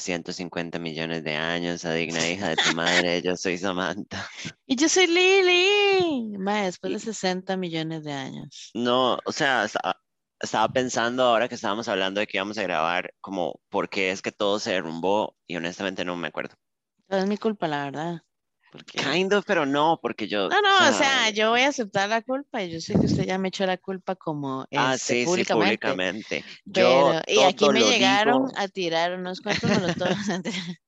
después de 150 millones de años, a digna hija de tu madre, yo soy Samantha. Y yo soy Lily. Mae, después de 60 millones de años. No, o sea, esta- estaba pensando ahora que estábamos hablando de que íbamos a grabar, como por qué es que todo se derrumbó y honestamente no me acuerdo. Es mi culpa, la verdad. Porque... Kind of, pero no, porque yo... No, no, o sea, yo voy a aceptar la culpa y yo sé que usted ya me echó la culpa como Ah, este, sí, sí, públicamente. públicamente. Pero, Yo y aquí me llegaron digo- a tirar unos cuantos molotovs.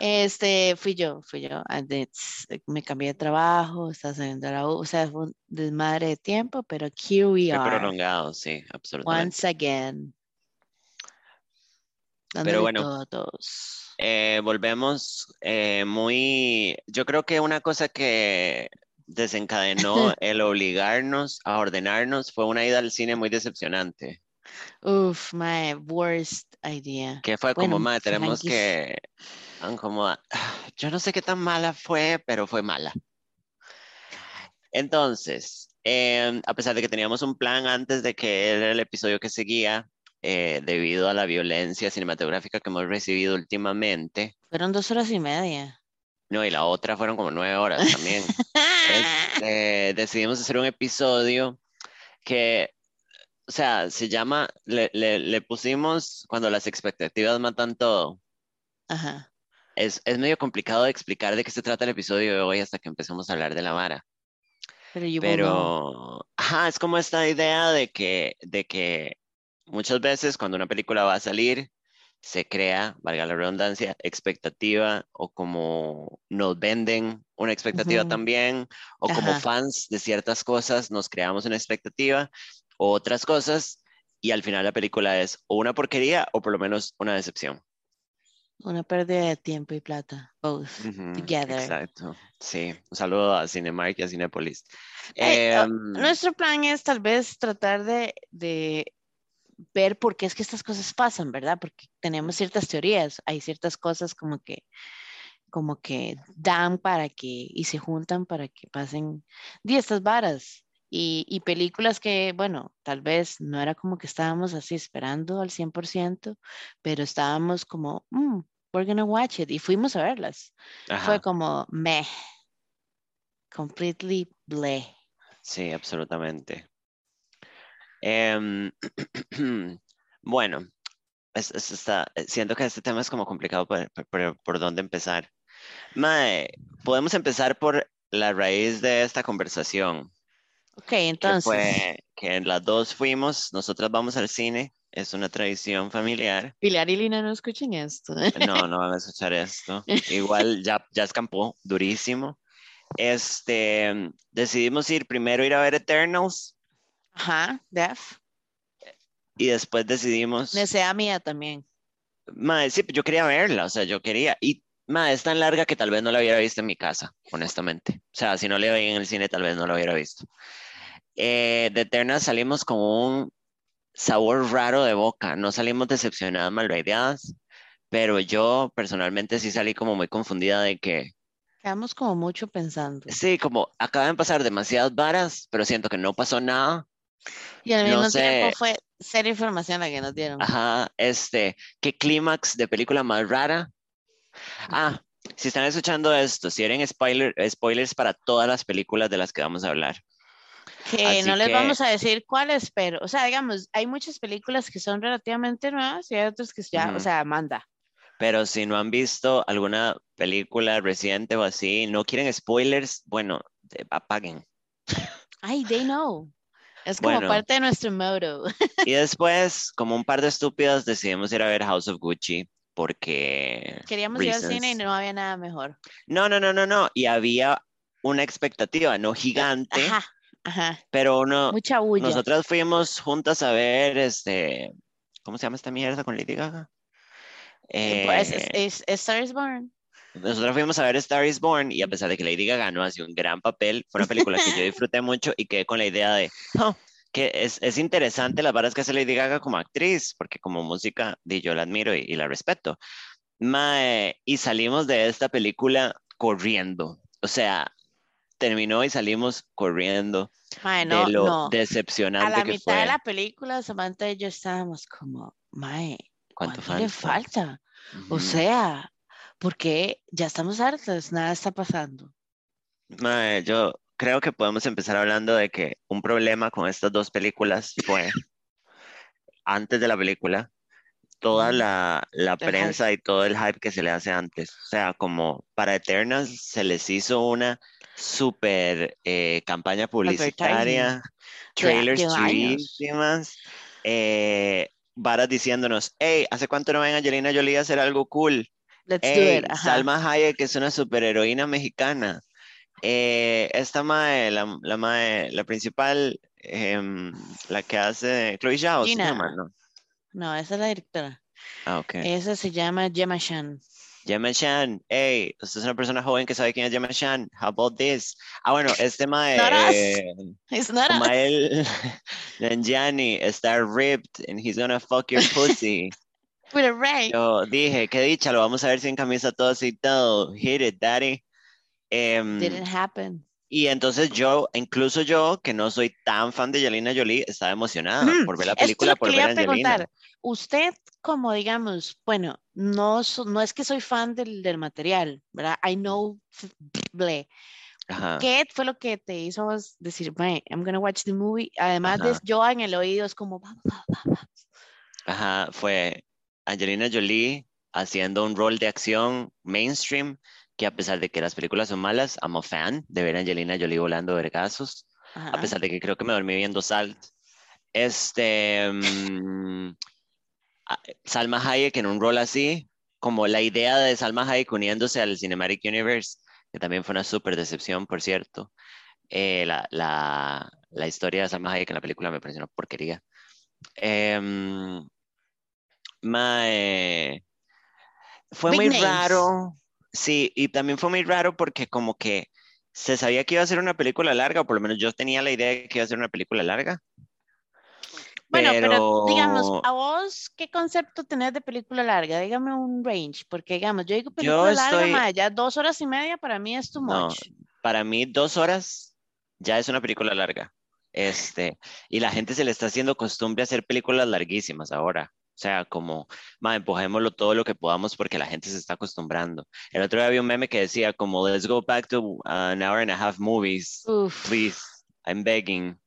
Este, fui yo, fui yo. and it's- Me cambié de trabajo, estaba saliendo a la U, o sea, fue un desmadre de tiempo, pero here we are, prolongado, sí, absolutamente. once again. Pero bueno. todos. Eh, volvemos eh, muy, yo creo que una cosa que desencadenó el obligarnos a ordenarnos fue una ida al cine muy decepcionante, Uf, my worst idea. que fue como, Bueno, madre, tenemos que, como, ah, yo no sé qué tan mala fue, pero fue mala. Entonces, em, a pesar de que teníamos un plan antes de que era el episodio que seguía, eh, debido a la violencia cinematográfica que hemos recibido últimamente, Fueron dos horas y media. no, y la otra fueron como nueve horas también. Este, decidimos hacer un episodio que, o sea, se llama, le, le- le pusimos cuando las expectativas matan todo. Ajá. Es, es medio complicado de explicar de qué se trata el episodio de hoy hasta que empecemos a hablar de la vara. Pero know. Pero, ajá, es como esta idea de que, de que muchas veces cuando una película va a salir, se crea, valga la redundancia, expectativa o como nos venden una expectativa Ujú. también, o como Ajá. fans de ciertas cosas nos creamos una expectativa o otras cosas y al final la película es o una porquería o por lo menos una decepción. Una pérdida de tiempo y plata. Both. Ujú, Together. Exacto. Sí, un saludo a Cinemark y a Cinepolis. Eh, oh, Em, Nuestro plan es tal vez tratar de, de ver por qué es que estas cosas pasan, ¿verdad? Porque tenemos ciertas teorías, hay ciertas cosas como que como que dan para que y se juntan para que pasen de estas varas y, y películas que, bueno, tal vez no era como que estábamos así esperando al 100%, pero estábamos como, mm, we're gonna watch it y fuimos a verlas. ajá. Fue como meh, completely bleh. Sí, absolutamente. Em, bueno, es- es- está, eh, siento que este tema es como complicado por, por- dónde empezar. Mae, podemos empezar por la raíz de esta conversación, Ok, que entonces, fue que las dos fuimos, nosotras vamos al cine, es una tradición familiar. Pilar y Lina no escuchen esto. No, no van a escuchar esto. Igual ya, ya escampó durísimo. Este, decidimos ir primero ir a ver Eternals Ajá, Def. y después decidimos Desea mía también. Mae, sí, yo quería verla, o sea, yo quería. Y, mae, es tan larga que tal vez no la hubiera visto en mi casa, honestamente. O sea, si no la veía en el cine, tal vez no la hubiera visto. Eh, de Eterna salimos con un sabor raro de boca. No salimos decepcionadas, malvadeadas, pero yo personalmente sí salí como muy confundida de que, Quedamos como mucho pensando. sí, como acaban de pasar demasiadas varas, pero siento que no pasó nada. Y al no mismo sé. tiempo fue cero información la que nos dieron. Ajá, este, ¿qué clímax de película más rara? Ah, si están escuchando esto, si eran spoiler, spoilers para todas las películas de las que vamos a hablar. Que así no les que- vamos a decir cuáles, pero, o sea, digamos, hay muchas películas que son relativamente nuevas y hay otras que ya, o Ujú. sea, manda. Pero si no han visto alguna película reciente o así, no quieren spoilers, bueno, apaguen. Ay, they know. Es como Bueno. parte de nuestro motto. Y después, como un par de estúpidas, decidimos ir a ver House of Gucci porque... Queríamos ir al cine y reasons. no había nada mejor. No, no, no, no, no. Y había una expectativa, no gigante, Ajá, ajá. pero uno, Mucha bulla. Nosotras fuimos juntas a ver este, ¿cómo se llama esta mierda con Lady Gaga? Eh, pues, es, Eh, es, es Star is Born. Nosotras fuimos a ver Star is Born y a pesar de que Lady Gaga no hace un gran papel, fue una película que yo disfruté mucho y quedé con la idea de, "Oh, que es, es interesante las varas que hace Lady Gaga como actriz, porque como música yo la admiro y, y la respeto. Mae, y salimos de esta película corriendo, o sea, terminó y salimos corriendo Mae, no, de lo no. A decepcionante la que mitad fue. de la película, Samantha y yo estábamos como, mae, ¿Cuánto, ¿Cuánto le falta? O Ujú. sea, porque ya estamos hartos, nada está pasando. Mae, yo creo que podemos empezar hablando de que un problema con estas dos películas fue, antes de la película, toda la, la hype. prensa y todo el hype que se le hace antes. O sea, como para Eternals se les hizo una super eh, campaña publicitaria, trailers chulísimas, eh, varas diciéndonos, hey, ¿hace cuánto no ven a Angelina Jolie a hacer algo cool? Let's do it. Ajá. Salma Hayek es una superheroína mexicana. Eh, esta mae, la, la mae, la principal, em, la que hace Chloe Zhao, se llama, ¿no? No, esa es la directora. Ah, ok. Esa se llama Gemma Chan. Gemma Chan, hey, usted es una persona joven que sabe quién es Gemma Chan. How about this? Ah, bueno, este mae, Not us. eh, It's not Kumail Nanjiani está ripped and he's gonna fuck your pussy. with a ray. Yo dije, qué dicha, lo vamos a ver sin camisa todo así todo. Hit it, daddy. Em, Didn't happen. y entonces yo, incluso yo, que no soy tan fan de Angelina Jolie, estaba emocionada Mm, por ver la Esto es película, lo por que ver iba a preguntar. Usted, como digamos, bueno, no, so- no es que soy fan del, del material, ¿verdad? I know, ble. Ajá. ¿Qué fue lo que te hizo decir, "Mae, I'm gonna watch the movie? Además de Ajá. yo en el oído es como, "Va, va, va, va". Ajá, fue Angelina Jolie haciendo un rol de acción mainstream, que a pesar de que las películas son malas, I'm a fan de ver a Angelina Jolie volando vergazos, a pesar de que creo que me dormí viendo Salt. Este, mm, Salma Hayek en un rol así, como la idea de Salma Hayek uniéndose al Cinematic Universe, que también fue una súper decepción, por cierto. Eh, la, la, la historia de Salma Hayek en la película me pareció una porquería. Em, mae, fue Big muy names. raro, sí, y también fue muy raro porque como que se sabía que iba a ser una película larga, o por lo menos yo tenía la idea de que iba a ser una película larga. Bueno, pero, digamos, a vos, ¿qué concepto tenés de película larga? Dígame un range, porque digamos, yo digo Yo película larga, estoy- ya dos horas y media para mí es too No, much. para mí dos horas ya es una película larga. Este, y la gente se le está haciendo costumbre a hacer películas larguísimas ahora. O sea, como, ma, empujémoslo todo lo que podamos porque la gente se está acostumbrando. El otro día había un meme que decía como, let's go back to an hour and a half movies, Uf, please, I'm begging.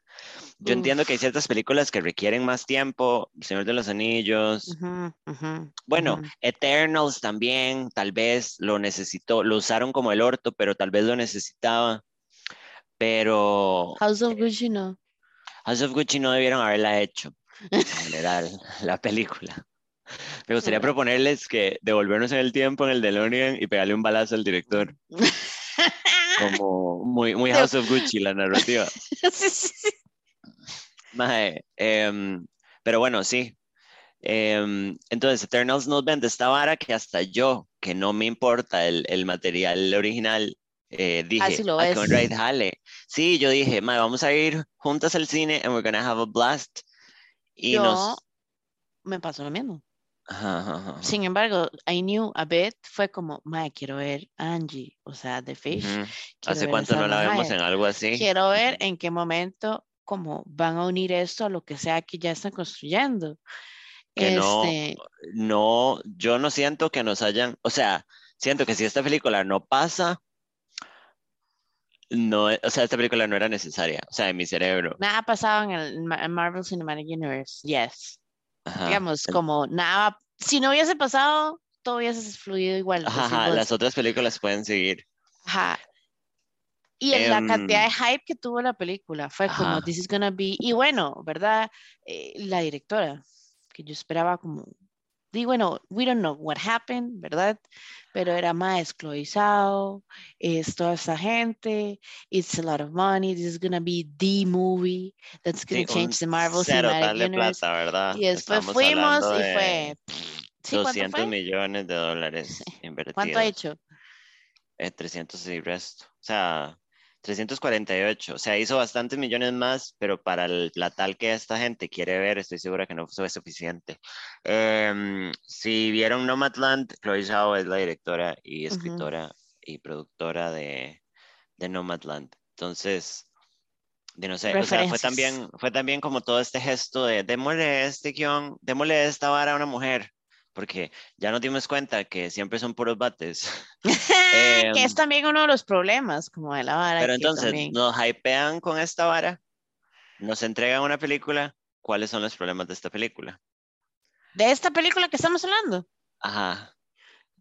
Yo entiendo que hay ciertas películas que requieren más tiempo, Señor de los Anillos, bueno. Eternals también, tal vez lo necesitó, lo usaron como el orto, pero tal vez lo necesitaba. Pero House of Gucci no. House of Gucci no debieron haberla hecho, en general, la película. Me gustaría proponerles que devolvernos en el tiempo en el DeLorean y pegarle un balazo al director, como muy, muy House of Gucci la narrativa. Sí, sí, sí. Mae, em, pero bueno, sí. Em, entonces, Eternals nos vende esta vara que hasta yo, que no me importa el, el material original, eh, dije, Así lo "Ah, qué right, jale. Sí, yo dije, mae, vamos a ir juntas al cine and we're gonna have a blast. Y Yo nos... me pasó lo mismo. Ajá, ajá, ajá. Sin embargo, I knew a bit, fue como, mae, quiero ver Angie, o sea, The Fish. Ujú. quiero ¿Hace cuánto no la vemos en algo así? Quiero ver en qué momento como van a unir esto a lo que sea que ya están construyendo. Que no- Este, No, yo no siento que nos hayan, o sea, siento que si esta película no pasa, no, o sea, esta película no era necesaria, o sea, en mi cerebro. nada ha pasado en el en Marvel Cinematic Universe, yes. Ajá. Digamos, como nada, si no hubiese pasado, todo hubiese fluido igual. Ajá, las otras películas pueden seguir. Ajá. Y en la cantidad de Em, hype que tuvo la película, fue como, this is gonna be, y bueno, ¿verdad? Eh, la directora, que yo esperaba como, di bueno, we don't know what happened, ¿verdad? Pero era más esclavizado, es toda esta gente, it's a lot of money, this is gonna be the movie that's gonna Sí, change the Marvel cero Cinematic tal de Universe. plata, ¿verdad? Y después Estamos fuimos y fue, ¿sí, cuánto 200 fue? millones de dólares invertidos. ¿Cuánto ha hecho? Eh, 300 y resto. O sea, 348. O sea, hizo bastantes millones más, pero para el- la tal que esta gente quiere ver, estoy segura que no fue suficiente. Em, si vieron Nomadland, Chloe Zhao es la directora y escritora y productora de, de Nomadland. Entonces, de no sé, o sea, fue también, fue también como todo este gesto de démosle este guion, démosle esta vara a una mujer. Porque ya nos dimos cuenta que siempre son puros bates. que es em, también uno de los problemas, como de la vara. Pero entonces, nos hypean con esta vara, nos entregan una película, ¿cuáles son los problemas de esta película? ¿De esta película que estamos hablando? Ajá.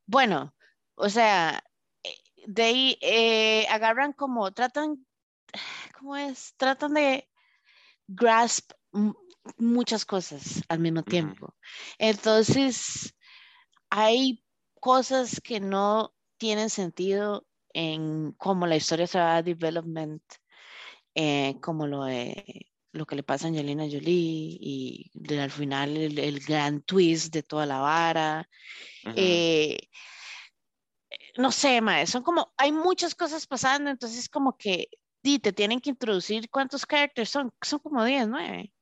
Bueno, o sea, eh, de ahí eh, agarran como, tratan, ¿cómo es? Tratan de grasp muchas cosas al mismo tiempo. Entonces, hay cosas que no tienen sentido en cómo la historia se va a development, eh, como lo, lo que le pasa a Angelina Jolie y al final el, gran twist de toda la vara. Eh, no sé, mae, son como, hay muchas cosas pasando, entonces como que te tienen que introducir cuántos characters son, son como 10, 9.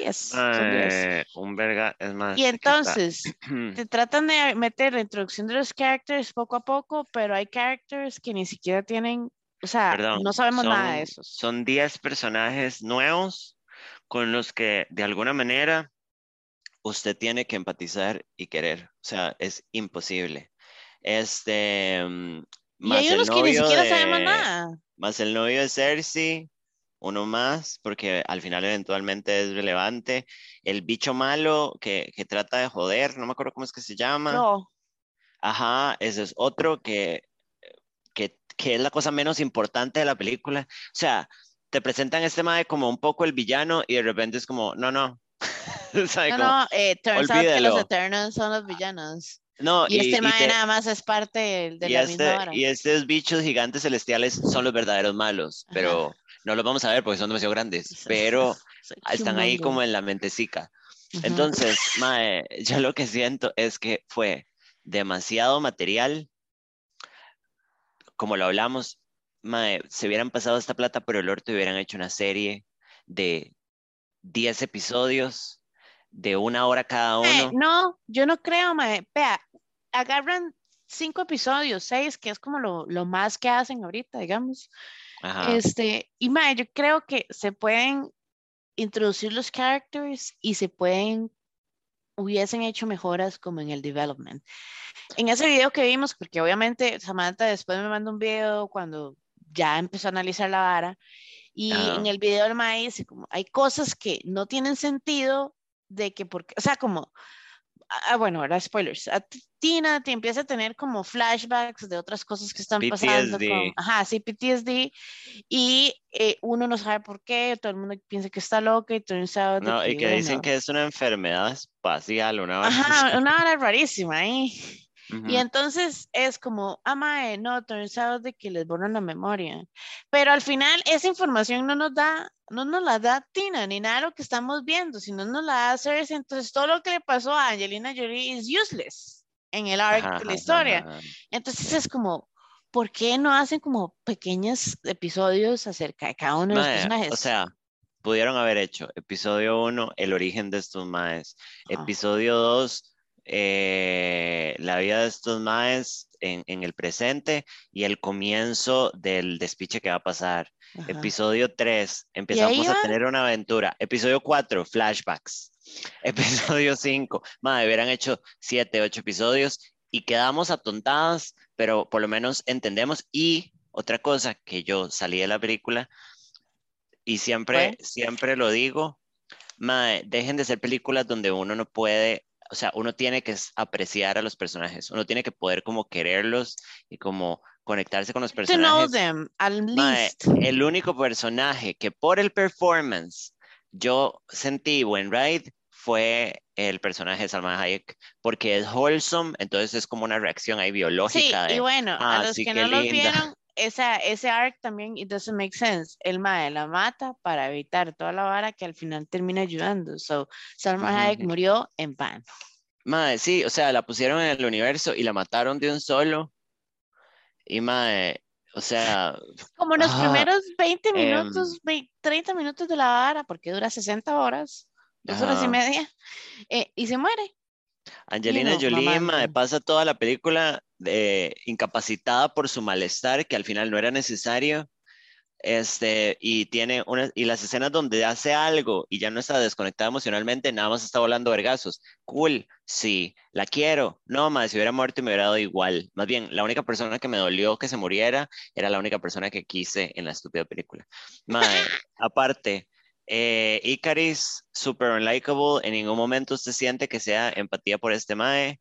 Eh, un verga, es más. Y entonces, te tratan de meter la introducción de los characters poco a poco, pero hay characters que ni siquiera tienen, o sea, no sabemos nada de esos. Son 10 personajes nuevos con los que de alguna manera usted tiene que empatizar y querer. O sea, es imposible. Este. Mm, y hay unos que ni siquiera sabemos nada. Más el novio de Cersei, uno más, porque al final eventualmente es relevante. El bicho malo que, trata de joder, no me acuerdo cómo es que se llama. No. Ajá, ese es otro que, que, es la cosa menos importante de la película. O sea, te presentan este mae como un poco el villano y de repente es como, no, no. no, no, eh, turns out que los Eternals son los villanos. No, y, este mae nada más es parte de, la este, misma Y estos bichos gigantes celestiales son los verdaderos malos, pero no los vamos a ver porque son demasiado grandes, pero están ahí como en la mentecica. Entonces, mae, yo lo que siento es que fue demasiado material, como lo hablamos, mae, se hubieran pasado esta plata por el orto y hubieran hecho una serie de 10 episodios de una hora cada uno. no, yo no creo, mae. Vea, agarran cinco episodios, seis, que es como lo, lo más que hacen ahorita, digamos. Este, y mae, yo creo que se pueden introducir los characters y se pueden, hubiesen hecho mejoras como en el development. En ese video que vimos, porque obviamente Samantha después me mandó un video cuando ya empezó a analizar la vara, y en el video del dice como, hay cosas que no tienen sentido de que, porque, o sea, como, Ah, ah, bueno, ahora spoilers. A Tina te empieza a tener como flashbacks de otras cosas que están pasando. Con, ajá, sí, PTSD. Y eh, uno no sabe por qué, todo el mundo piensa que está loca y todo el mundo No, y que dicen que es una enfermedad espacial, una Ajá, una hora rarísima, ¿eh? Y entonces es como, ama, ah, no, turns out de que les borran la memoria. Pero al final esa información no nos da, no nos la da Tina, ni nada de lo que estamos viendo, sino nos la da Cersei. Entonces todo lo que le pasó a Angelina Jolie es useless en el arc de la historia. Entonces es como, ¿por qué no hacen como pequeños episodios acerca de cada uno de los personajes? O sea, pudieron haber hecho episodio 1, el origen de estos maes, episodio 2, eh, la vida de estos maes en, el presente y el comienzo del despiche que va a pasar. Episodio 3, empezamos a tener una aventura. Episodio 4, flashbacks. Episodio 5, madre, hubieran hecho 7, 8 episodios y quedamos atontadas, pero por lo menos entendemos. Y otra cosa que yo salí de la película y siempre, siempre lo digo, madre, dejen de ser películas donde uno no puede o sea, uno tiene que apreciar a los personajes, uno tiene que poder como quererlos y como conectarse con los personajes. To know them, at least. el único personaje que por el performance yo sentí buen ride fue el personaje de Salma Hayek, porque es wholesome, entonces es como una reacción ahí biológica. Sí, y bueno, a ah, los que no lo vieron, esa, ese arc también, it doesn't make sense. El mae la mata para evitar toda la vara que al final termina ayudando. So, Salma Hayek murió en pan. Mae, sí, o sea, la pusieron en el universo y la mataron de un solo. Y mae, o sea. Como en los ah, primeros 20 em, minutos, 30 minutos de la vara, porque dura 60 horas, dos horas y media, eh, y se muere. Angelina Jolie mae, pasa toda la película de, incapacitada por su malestar, que al final no era necesario. Este, y tiene una, y las escenas donde hace algo y ya no está desconectada emocionalmente, nada más está volando vergazos. Cool, sí, la quiero. No, más si hubiera muerto me hubiera dado igual. Más bien, la única persona que me dolió que se muriera era la única persona que quise en la estúpida película. Mae, aparte, eh, Icaris, super unlikable. En ningún momento usted siente que sea empatía por este Mae.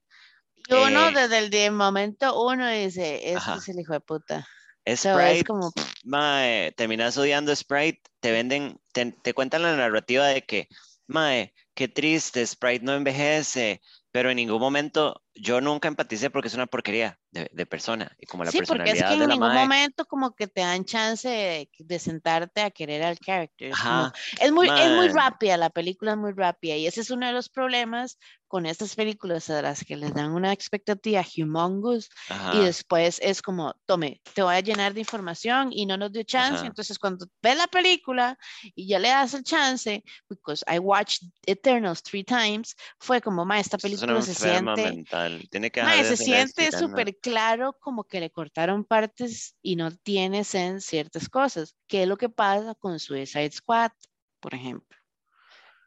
Y uno Eh, desde el de- momento uno dice, este Ajá. es el hijo de puta. So, Sprite, es como, mae, terminas odiando Sprite, te venden, te, te cuentan la narrativa de que, mae, qué triste, Sprite no envejece, pero en ningún momento yo nunca empaticé porque es una porquería de, de persona y como la sí, porque es personalidad que en de ningún mae, momento como que te dan chance de, de sentarte a querer al character. Es, como- ajá, es muy, es muy rápida, la película es muy rápida y ese es uno de los problemas con estas películas a las que les dan una expectativa humongous y ajá, después es como, tome, te voy a llenar de información y no nos dio chance. Ajá. Entonces, cuando ves la película y ya le das el chance, because I watched Eternals three times, fue como, ma, esta Usted es película se siente, mental, tiene que se siente súper claro como que le cortaron partes y no tiene en ciertas cosas. ¿Qué es lo que pasa con Suicide Squad, por ejemplo?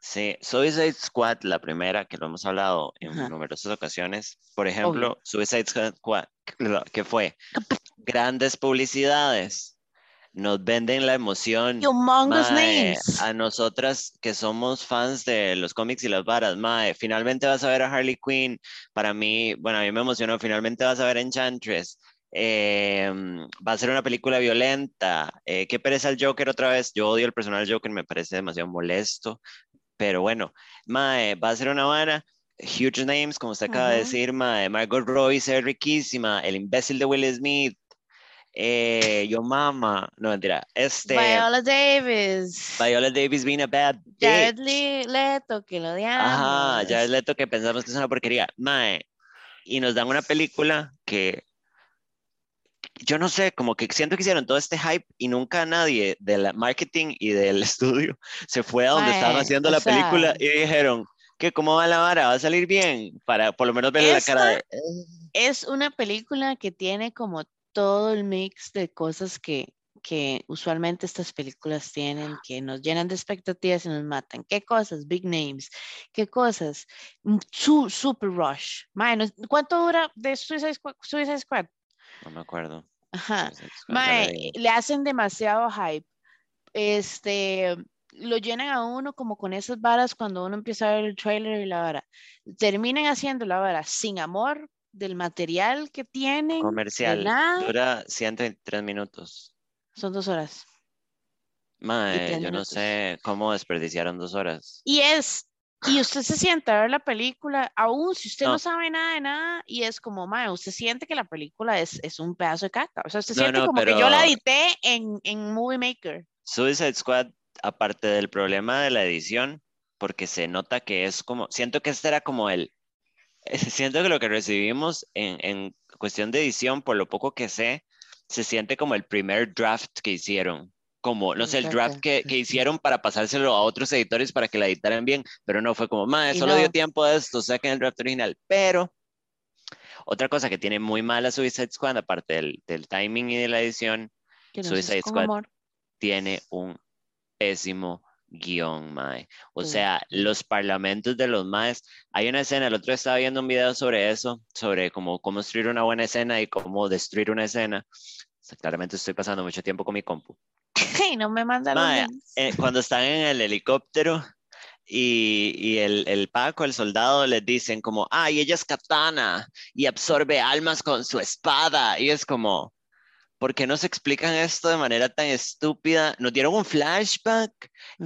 Sí, Suicide Squad, la primera, que lo hemos hablado en Ajá. numerosas ocasiones. Por ejemplo, Suicide Squad, que fue grandes publicidades, nos venden la emoción. Humongous Mae, names. a nosotras que somos fans de los cómics y las varas, mae, finalmente vas a ver a Harley Quinn. Para mí, bueno, a mí me emocionó, finalmente vas a ver a Enchantress. Eh, va a ser una película violenta. Eh, ¿Qué pereza el Joker otra vez? Yo odio el personal Joker, me parece demasiado molesto. Pero bueno, mae, va a ser una vara. Huge names, como usted acaba de Ujú. decir, mae. Margot Robbie se ve riquísima. El imbécil de Will Smith. Eh, yo mama. No, mentira. Este. Viola Davis. Viola Davis being a bad Jared bitch. Le- Leto, que lo odiamos. Ajá, ya es Leto que pensamos que es una porquería. Mae, y nos dan una película que yo no sé, como que siento que hicieron todo este hype y nunca nadie del marketing y del estudio se fue a donde estaban Mae, haciendo o la película y dijeron que cómo va la vara, va a salir bien, para por lo menos verle la cara de... Es una película que tiene como todo el mix de cosas que, que usualmente estas películas tienen, que nos llenan de expectativas y nos matan. ¿Qué cosas? Big names. ¿Qué cosas? Mm, Su, super rush. No- ¿Cuánto dura de Suicide Squad? Suicide Squad? No me acuerdo. Ajá. Le hacen demasiado hype. Este, lo llenan a uno como con esas varas cuando uno empieza a ver el trailer y la vara. Terminan haciendo la vara sin amor del material que tienen. Comercial, dura 123 minutos. Son dos horas. Mae, yo no sé cómo desperdiciaron dos horas. Y es, y usted se sienta a ver la película, aún si usted no, No. sabe nada de nada, y es como, mae, usted siente que la película es, es un pedazo de caca. O sea, usted No, siente no, como que yo la pero- edité en, en Movie Maker. Suicide Squad, aparte del problema de la edición, porque se nota que es como, siento que este era como el, siento que lo que recibimos en, en cuestión de edición, por lo poco que sé, se siente como el primer draft que hicieron. Como, no sé, el draft que, que hicieron para pasárselo a otros editores para que la editaran bien, pero no fue como, Y solo dio no. tiempo de esto, saquen el draft original. Pero otra cosa que tiene muy mala Suicide Squad, aparte del, del timing y de la edición, Suicide Squad. tiene un pésimo guion, mae. O Sí, sea, los parlamentos de los maes. Hay una escena, el otro estaba viendo un video sobre eso, sobre cómo, construir una buena escena y cómo destruir una escena. O sea, claramente estoy pasando mucho tiempo con mi compu. Y no me manda los Mae, links. Eh, cuando están en el helicóptero y, y el, el Paco, el soldado, les dicen como, ay, ella es katana y absorbe almas con su espada. Y es como, ¿por qué no se explican esto de manera tan estúpida? Nos dieron un flashback.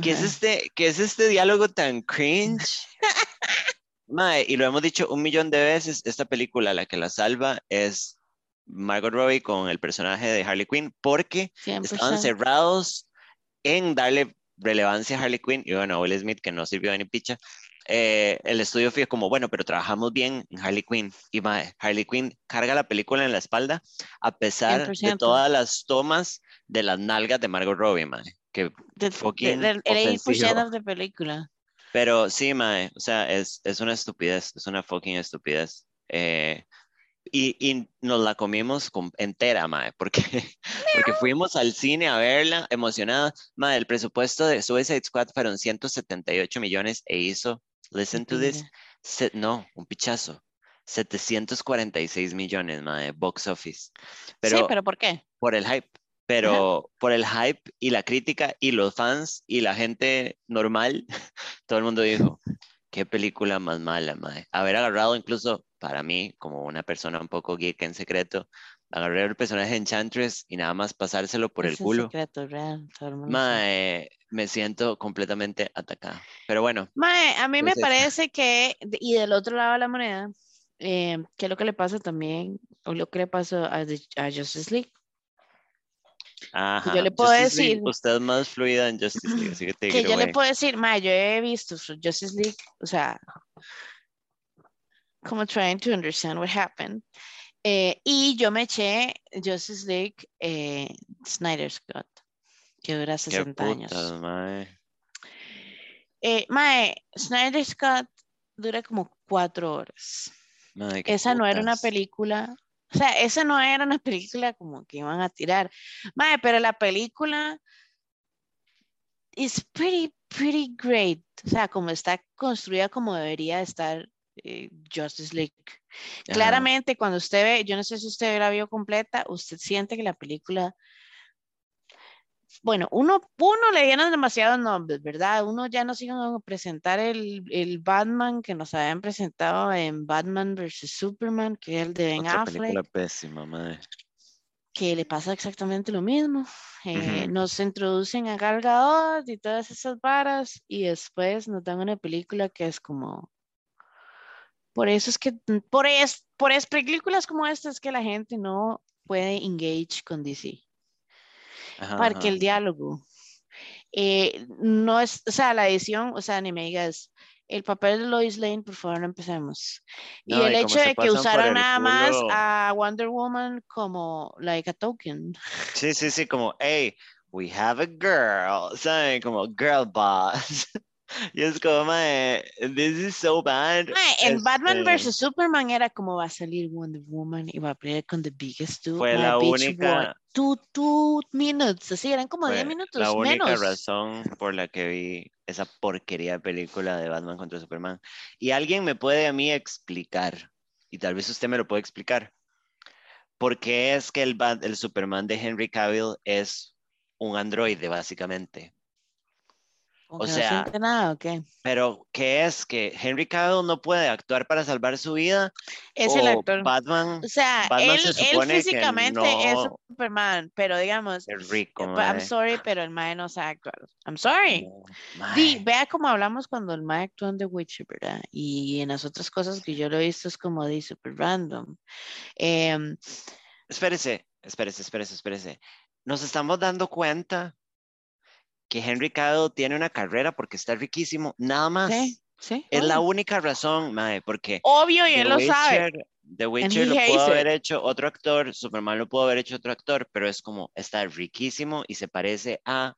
¿Qué es Ajá. este, qué es este diálogo tan cringe? Mae, y lo hemos dicho un millón de veces, esta película la que la salva es Margot Robbie con el personaje de Harley Quinn, porque 100%. estaban cerrados en darle relevancia a Harley Quinn y bueno, a Will Smith que no sirvió de ni picha. Eh, el estudio fue como, bueno, pero trabajamos bien en Harley Quinn. Y mae, Harley Quinn carga la película en la espalda a pesar de 100%. todas las tomas de las nalgas de Margot Robbie, mae. Que, De- de- fucking 80% ofensivo. de película. pero sí, mae, o sea, es, es una estupidez, es una fucking estupidez. Eh, y, y nos la comimos con, entera, mae, porque, porque fuimos al cine a verla emocionada. Mae, el presupuesto de Suicide Squad fueron 178 millones e hizo, listen to this, no, un pichazo. 746 millones, mae, box office. Pero, sí, pero ¿por qué? Por el hype pero por el hype y la crítica y los fans y la gente normal, todo el mundo dijo, qué película más mala, mae. Haber agarrado incluso para mí, como una persona un poco geek en secreto, agarrar el personaje de Enchantress y nada más pasárselo por el culo. Secreto, real, mae, me siento completamente atacada. Pero bueno. Mae, a mí me parece que, y del otro lado de la moneda, eh, que es lo que le pasa también, o lo que le pasó a, a Justice League Ajá. Yo le puedo decir. usted es más fluida en Justice League, así que te Que yo le puedo decir, ma, yo he visto Justice League, o sea, como trying to understand what happened. Eh, y yo me eché Justice League eh, Snyder Scott, que dura 60 años. Mae. Eh, mae, Snyder Scott dura como cuatro horas. Esa no era una película o sea, esa no era una película como que iban a tirar. Mae, pero la película es pretty, pretty great. O sea, como está construida como debería estar eh, Justice League. Claramente, cuando usted ve, yo no sé si usted la vio completa, usted siente que la película bueno, uno, uno le dieron demasiados nombres, ¿verdad? Uno ya nos iban a presentar el, el, Batman que nos habían presentado en Batman vs. Superman, que es el de Ben Otra Affleck. película pésima, madre. Que le pasa exactamente lo mismo. Eh, nos introducen a Gal Gadot y todas esas varas y después nos dan una película que es como... Por eso es que, por, es, por es películas como estas que la gente no puede engage con DC para que el diálogo eh, no es, o sea, la edición, o sea, ni me digas, el papel de Lois Lane, por favor, no empecemos. y el hecho de que usaron nada más a Wonder Woman como like a token. Sí, sí, sí, como, hey, we have a girl, ¿saben? Como girl boss. Y es como, mae, this is so bad. en Batman vs. Este Superman era como va a salir Wonder Woman y va a pelear con The Biggest Two. Fue la única. Two, two minutes, así eran como 10 minutos. La única razón por la que vi esa porquería de película de Batman contra Superman. Y alguien me puede a mí explicar, y tal vez usted me lo puede explicar, por qué es que el, el Superman de Henry Cavill es un androide, básicamente. O sea, nada, pero ¿qué es? ¿Que Henry Cavill no puede actuar para salvar su vida? Es el actor. Batman, o sea, él, físicamente es Superman, pero digamos, es rico, I'm sorry, pero el Mae no sabe actuar. I'm sorry. vea cómo hablamos cuando el Mae actuó en The Witcher, ¿verdad? Y en las otras cosas que yo lo he visto es como de super random. Em, espérese, espérese, espérese, espérese. Nos estamos dando cuenta que Henry Cavill tiene una carrera porque está riquísimo, nada más. Sí, sí. Es la única razón, mae, porque... Obvio, y él lo sabe. The Witcher lo pudo haber hecho otro actor, Superman lo pudo haber hecho otro actor, pero es como, está riquísimo y se parece a...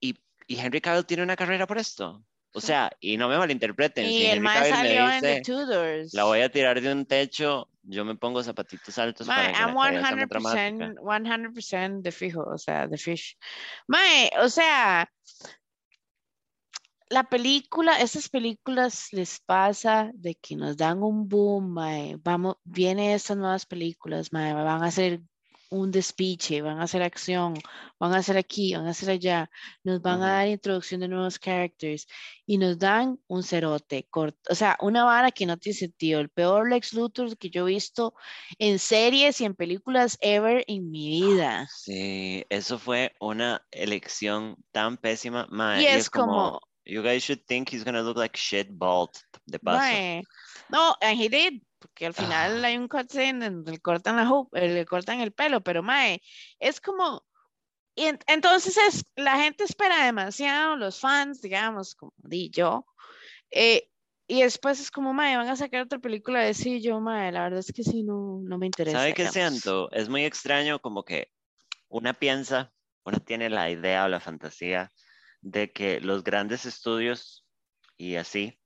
Y, y Henry Cavill tiene una carrera por esto. O sea, y no me malinterpreten. Y el más salió en The Tudors. La voy a tirar de un techo, yo me pongo zapatitos altos para que I'm 100%, 100% de fijo, o sea, de fish. Mae, o sea, la película, esas películas les pasa de que nos dan un boom, mae, vamos, vienen estas nuevas películas, mae, van a ser un despiche, van a hacer acción, van a hacer aquí, van a hacer allá, nos van a dar introducción de nuevos characters y nos dan un cerote corto, o sea, una vara que no tiene sentido, el peor Lex Luthor que yo he visto en series y en películas ever en mi vida. Sí, eso fue una elección tan pésima, y, es, como, you guys should think he's gonna look like shit bald de paso. no, and he did porque al final ah. hay un cutscene donde le cortan la eh, le cortan el pelo, pero mae, es como y entonces es, la gente espera demasiado, los fans, digamos, como di yo, eh, y después es como, mae, van a sacar otra película de sí, yo, mae, la verdad es que sí, no, no me interesa. ¿Sabe qué siento? Es muy extraño como que una piensa, una tiene la idea o la fantasía de que los grandes estudios y así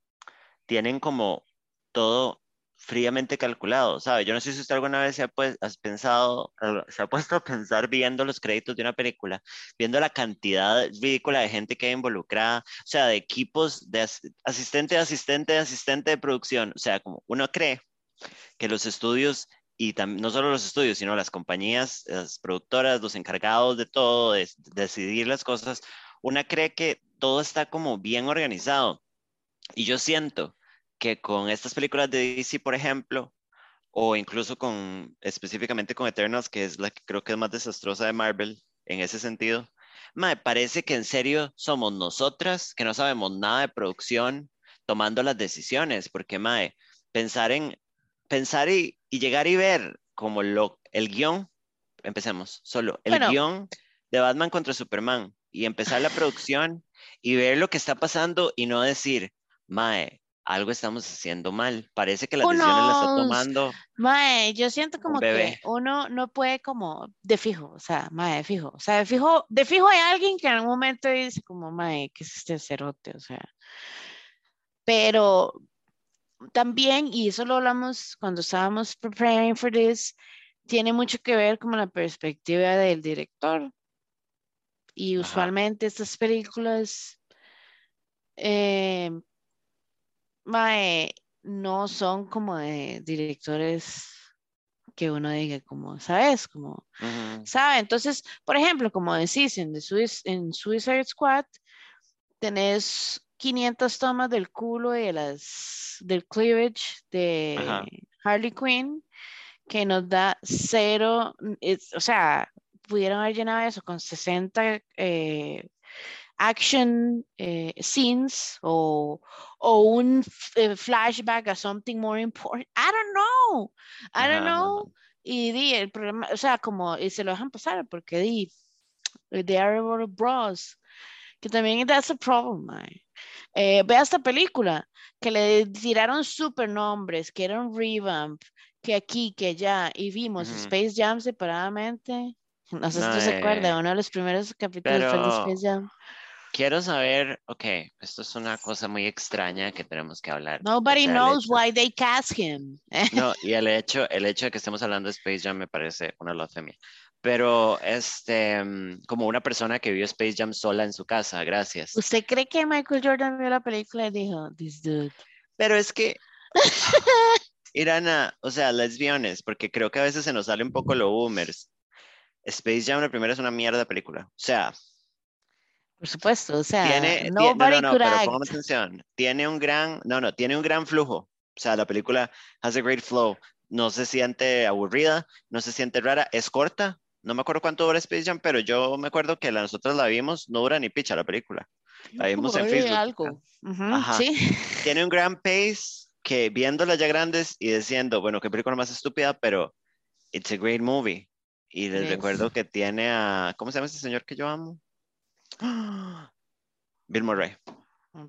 tienen como todo fríamente calculado, ¿sabe? Yo no sé si usted alguna vez se ha, pues, has pensado, se ha puesto a pensar viendo los créditos de una película, viendo la cantidad ridícula de gente que hay involucrada, o sea, de equipos de asistente, asistente, asistente de producción, o sea, como uno cree que los estudios y no solo los estudios, sino las compañías, las productoras, los encargados de todo, de decidir las cosas, una cree que todo está como bien organizado. Y yo siento que con estas películas de DC, por ejemplo, o incluso con específicamente con Eternals, que es la que creo que es más desastrosa de Marvel en ese sentido, me parece que en serio somos nosotras que no sabemos nada de producción tomando las decisiones, porque mae, pensar en pensar y, llegar y ver como lo el guion, empecemos, solo el guion de Batman contra Superman y empezar la producción y ver lo que está pasando y no decir, mae, algo estamos haciendo mal. Parece que las decisiones las está tomando. Mae, yo siento como que uno no puede como de fijo, o sea, mae, de fijo. O sea, de fijo, de fijo hay alguien que en algún momento dice como, mae, ¿qué es este cerote? O sea, pero también, y eso lo hablamos cuando estábamos preparing for this, tiene mucho que ver con la perspectiva del director. Y usualmente estas películas eh, no son como de directores que uno diga como, ¿sabes? Como, ¿sabe? Entonces, por ejemplo, como decís, en, en Suicide Squad tenés 500 tomas del culo y de las, del cleavage de Harley Quinn que nos da cero, o sea, pudieron haber llenado eso con 60 eh, action eh, scenes o, o un eh, flashback a something more important. I don't know. I don't know. Y di, el problema, o sea, como, y se lo dejan pasar porque di, The Arrow Bros, que también that's a problem, eh, ve esta película, que le tiraron super nombres, que era un revamp, que aquí, que allá, y vimos Space Jam separadamente. No sé si se acuerda, uno de los primeros capítulos de Space Jam. Quiero saber, ok, esto es una cosa muy extraña que tenemos que hablar. Nobody knows why they cast him. no, y el hecho, el hecho de que estemos hablando de Space Jam me parece una blasfemia. Pero, este, mm, como una persona que vio Space Jam sola en su casa, gracias. ¿Usted cree que Michael Jordan vio la película y dijo, this dude? Pero es que, Irana, o sea, lesbiones, porque creo que a veces se nos sale un poco lo boomers. Space Jam, la primera, es una mierda película. O sea, por supuesto, o sea, tiene, no, no, no, pero atención. Tiene un gran, no, no, tiene un gran flujo. O sea, la película has a great flow. No se siente aburrida, no se siente rara, es corta. No me acuerdo cuánto dura Space Jam, pero yo me acuerdo que nosotros la vimos, no dura ni picha la película. La vimos en Facebook. Algo. ¿Sí? Tiene un gran pace que viéndola ya grandes y diciendo, bueno, qué película más estúpida, pero it's a great movie. Y les recuerdo que tiene a, ¿cómo se llama este señor que yo amo? Bill Murray.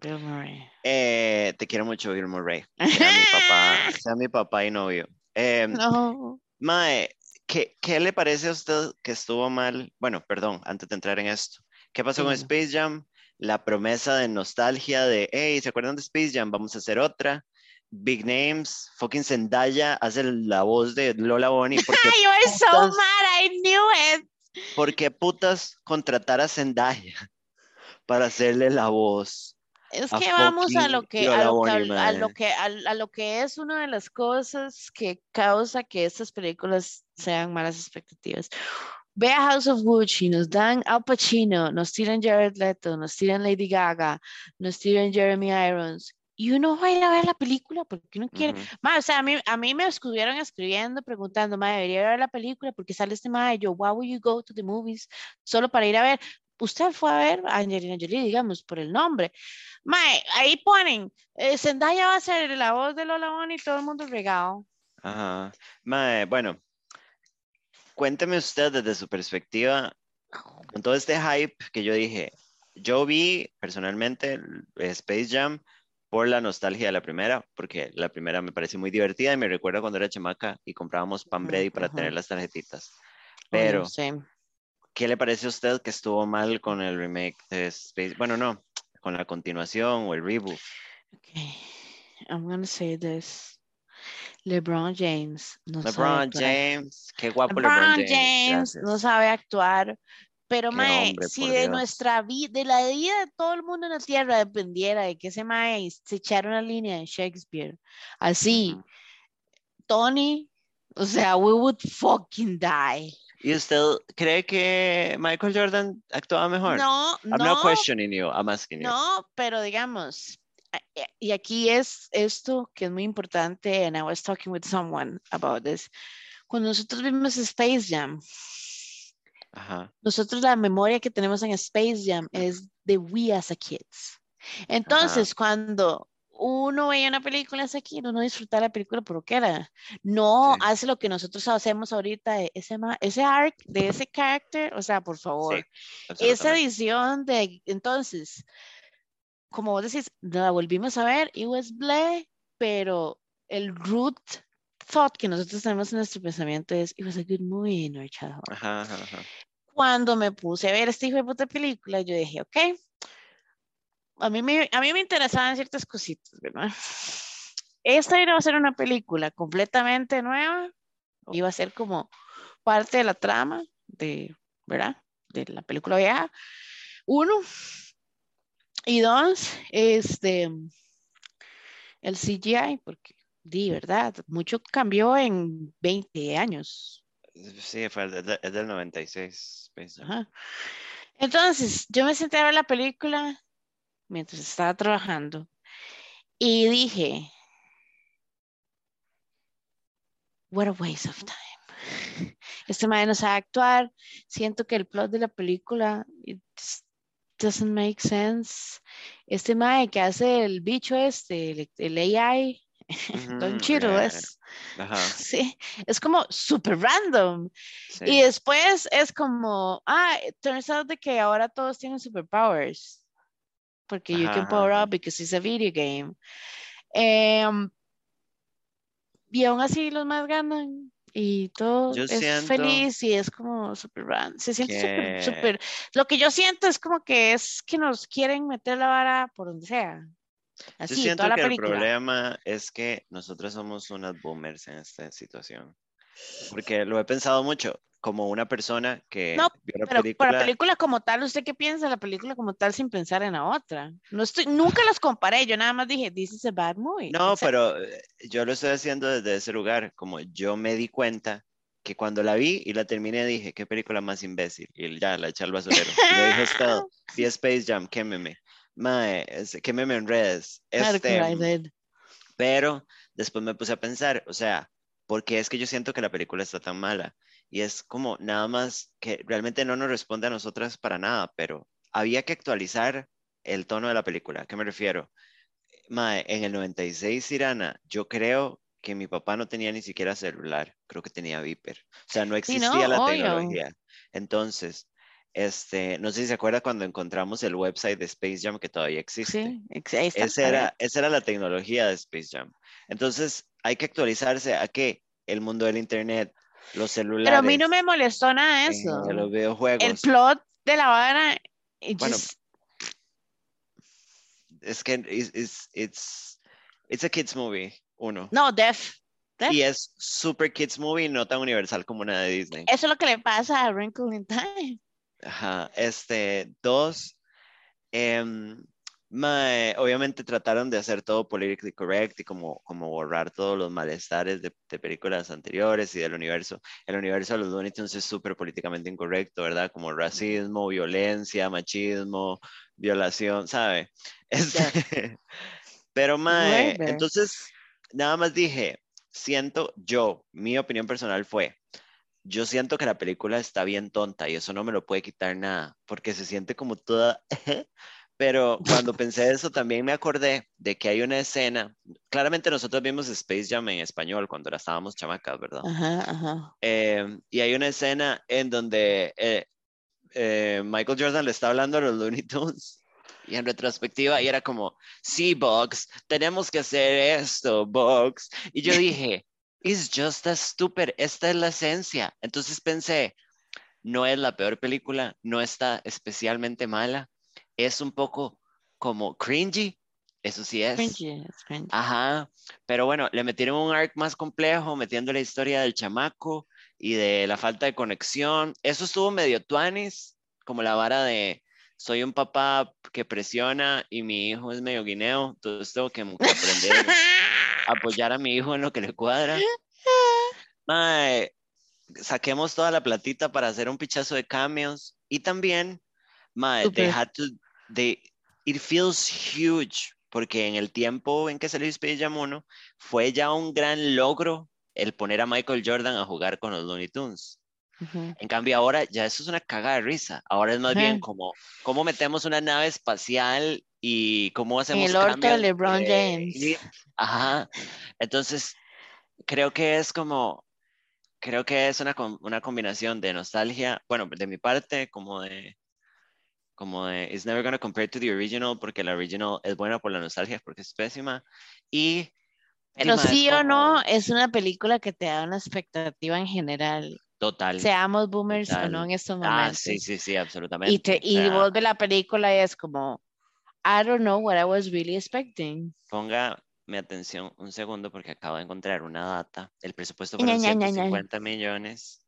Bill Murray. Eh, te quiero mucho, Bill Murray. Sea mi papá, sea mi papá y novio. Em, no. Mae, ¿qué, ¿qué, le parece a usted que estuvo mal? Bueno, perdón, antes de entrar en esto. ¿Qué pasó con Space Jam? La promesa de nostalgia de, hey, ¿se acuerdan de Space Jam? Vamos a hacer otra. Big Names, fucking Zendaya hace la voz de Lola Bonnie. you are so mad, I knew it. ¿Por qué putas contratar a Zendaya para hacerle la voz? Es que vamos a lo que a lo, que, a, lo que es una de las cosas que causa que estas películas sean malas expectativas. Ve a House of Gucci, nos dan Al Pacino, nos tiran Jared Leto, nos tiran Lady Gaga, nos tiran Jeremy Irons y uno va a ir a ver la película porque uno quiere. o sea, a mí, a mí me estuvieron escribiendo preguntando, ma, debería ver la película porque sale este ma, yo, why would you go to the movies? Solo para ir a ver. Usted fue a ver a Angelina Jolie, digamos, por el nombre. Ma, ahí ponen, eh, Zendaya va a ser la voz de Lola Bonnie y todo el mundo regado. Ajá. Ma, bueno, cuénteme usted desde su perspectiva, con todo este hype que yo dije, yo vi personalmente Space Jam por la nostalgia de la primera, porque la primera me parece muy divertida y me recuerda cuando era chamaca y comprábamos pan Brady para tener las tarjetitas. Pero, ¿qué le parece a usted que estuvo mal con el remake de Space? Bueno, no, con la continuación o el reboot. Okay, I'm gonna say this. LeBron James. No sabe LeBron actuar. James, qué guapo LeBron LeBron James, James. no sabe actuar. Pero, Qué mae, hombre, si de Dios. nuestra vida, de la vida de todo el mundo en la tierra dependiera de que ese mae se echara una línea de Shakespeare, así. Tony, o sea, we would fucking die. ¿Y usted cree que Michael Jordan actuaba mejor? No, I'm no, not questioning you, I'm asking you. no, pero digamos, y aquí es esto que es muy importante, and I was talking with someone about this. Cuando nosotros vimos Space Jam, Ajá. nosotros la memoria que tenemos en Space Jam es de we as a kids. Entonces, cuando uno veía una película as a kid, uno disfrutaba la película por lo que era. No Sí. hace lo que nosotros hacemos ahorita, de ese, ese arc de ese character, o sea, por favor. Sí, Esa edición de, entonces, como vos decís, la volvimos a ver, it was bleh, pero el root thought que nosotros tenemos en nuestro pensamiento es, it was a good movie in our childhood Ajá, ajá, ajá. cuando me puse a ver este hijo de puta película, yo dije, ok, a mí me, a mí me interesaban ciertas cositas, ¿verdad? Esta iba a ser una película completamente nueva, iba a ser como parte de la trama de, ¿verdad? De la película vieja. Uno. Y dos, este, el CGI, porque, di, ¿verdad? Mucho cambió en 20 años, Sí, fue el es del 96. Space Jam. Ajá. Entonces, yo me senté a ver la película mientras estaba trabajando y dije, what a waste of time. Este man no sabe actuar. Siento que el plot de la película it doesn't make sense. Este mae que hace el bicho este, el, el AI, Don Chiro, eh, es, Ajá, sí, es como super random. sí. Y después es como, ah, turns out de que ahora todos tienen superpowers. Porque you Ajá, can power up because it's a video game. Em, y aún así los más ganan. Y todo Yo es feliz y es como super random. Se siente que- súper. Lo que yo siento es como que es que nos quieren meter la vara por donde sea. Yo Así, siento toda la que el película. problema es que nosotros somos unas boomers en esta situación. Porque lo he pensado mucho, como una persona que No, vio la Pero película. para la película como tal, ¿usted qué piensa de la película como tal sin pensar en la otra? No estoy, nunca las comparé, yo nada más dije, this is a bad movie. No, O sea, pero eh, yo lo estoy haciendo desde ese lugar, como yo me di cuenta que cuando la vi y la terminé dije, qué película más imbécil, y ya la eché al basurero. Y lo dije todo, vi Space Jam, quémeme, mae, es- quémeme en redes. Este, pero después me puse a pensar, o sea, ¿por qué es que yo siento que la película está tan mala? Y es como nada más que realmente no nos responde a nosotras para nada, pero había que actualizar el tono de la película. ¿A qué me refiero? Mae, en el 96, Irana, yo creo que mi papá no tenía ni siquiera celular, creo que tenía Viper. O sea, no Sí, no, existía la obvio. tecnología. Entonces, este, no sé si se acuerda cuando encontramos el website de Space Jam que todavía existe. Sí, ahí está, Ese a ver. era, esa era la tecnología de Space Jam. Entonces, hay que actualizarse a qué? El mundo del Internet, los celulares, Pero a mí no me molestó nada eh, eso. los videojuegos. El plot de la vara, Bueno, just- Es que it's, it's, it's, it's a kids movie, uno. no, def. def. Y es super kids movie, no tan universal como una de Disney. Eso es lo que le pasa a Wrinkle in Time. Ajá. Este, dos, mae, obviamente trataron de hacer todo politically correct y como, como borrar todos los malestares de, de películas anteriores y del universo. El universo de los Looney Tunes es súper políticamente incorrecto, ¿verdad? Como racismo, violencia, machismo, violación, ¿sabe? Este, pero, mae, entonces, nada más dije, siento, yo, mi opinión personal fue, yo siento que la película está bien tonta y eso no me lo puede quitar nada, porque se siente como toda... Pero cuando pensé eso también me acordé de que hay una escena, claramente nosotros vimos Space Jam en español cuando la estábamos chamacas, ¿verdad? Ajá, ajá. Eh, y hay una escena en donde eh, eh, Michael Jordan le está hablando a los Looney Tunes y en retrospectiva y era como, sí, Bugs, tenemos que hacer esto, Bugs. Y yo dije, it's just a stupid, esta es la esencia. Entonces pensé, no es la peor película, no está especialmente mala, es un poco como cringy, Eso sí es. Cringy, es cringy. Ajá, pero bueno, le metieron un arc más complejo, metiendo la historia del chamaco y de la falta de conexión. Eso estuvo medio tuanis, como la vara de soy un papá que presiona y mi hijo es medio guineo, entonces tengo que aprender apoyar a mi hijo en lo que le cuadra. Mae, saquemos toda la platita para hacer un pichazo de cambios y también, mae, they had to, they, it feels huge porque en el tiempo en que salió Space Jam 1 fue ya un gran logro el poner a Michael Jordan a jugar con los Looney Tunes. Ujú. En cambio ahora ya eso es una cagada de risa. Ahora es más Ajá. bien como cómo metemos una nave espacial y cómo hacemos el orto de LeBron de James. Ajá. Entonces, creo que es como, creo que es una, una combinación de nostalgia, bueno, de mi parte, como de, como de, it's never gonna compare to the original, porque la original es buena por la nostalgia, porque es pésima, y... Pero sí o como no, es una película que te da una expectativa en general. Total. Seamos boomers o total. no en estos Ah, momentos. sí, sí, sí, absolutamente. Y, te, O y sea, vos ves la película y es como, I don't know what I was really expecting. Ponga mi atención un segundo porque acabo de encontrar una data. El presupuesto fueron Ña, Ña. 150 millones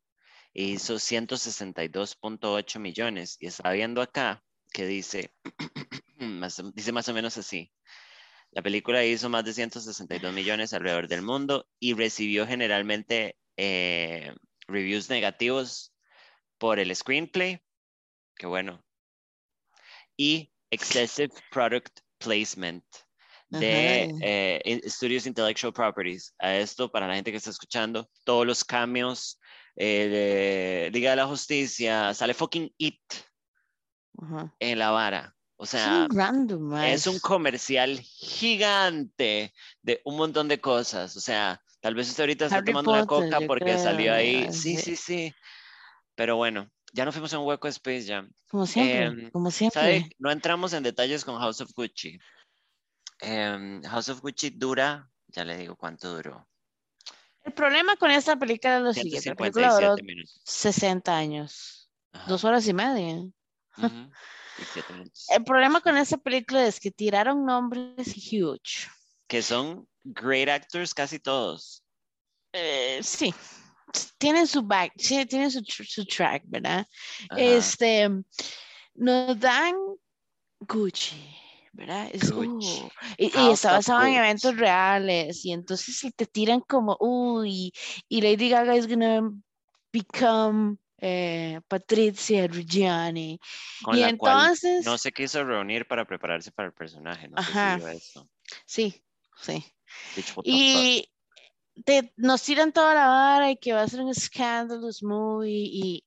y hizo 162.8 millones. Y estaba viendo acá que dice, más dice más o menos así. La película hizo más de 162 millones alrededor del mundo y recibió generalmente eh, reviews negativos por el screenplay, que bueno, y excessive product placement de eh, Studios Intellectual Properties. A esto, para la gente que está escuchando, todos los cambios eh, de Liga de la Justicia, sale fucking It Ajá. en la vara. O sea, es un comercial gigante de un montón de cosas. O sea, tal vez usted ahorita está Harry tomando una Potter, coca yo porque salió creo, ahí. ah, Sí, sí. sí, sí. Pero bueno, ya no fuimos a un hueco Space Jam. Como siempre, Em, como ¿Sabe? siempre. No entramos en detalles con House of Gucci. Em, House of Gucci dura, ya le digo cuánto duró. El problema con esta película es lo siguiente. La película duró 157 minutos. 60 años, Ajá, dos horas y media. y. El problema con esta película es que tiraron nombres huge. Que son great actors casi todos. Eh, sí, tienen su back, tienen su, su track, ¿verdad? Ajá, Este, nos dan Gucci, ¿verdad? Es, Gucci. uh, y, y House está basado en eventos reales, y entonces si te tiran como, uy, y Lady Gaga is gonna become eh, Patricia Reggiani. con y la cual entonces, no se quiso reunir para prepararse para el personaje. No sé Ajá. si vio eso. sí, sí. Y te, nos tiran toda la vara y que va a ser un scandalous movie y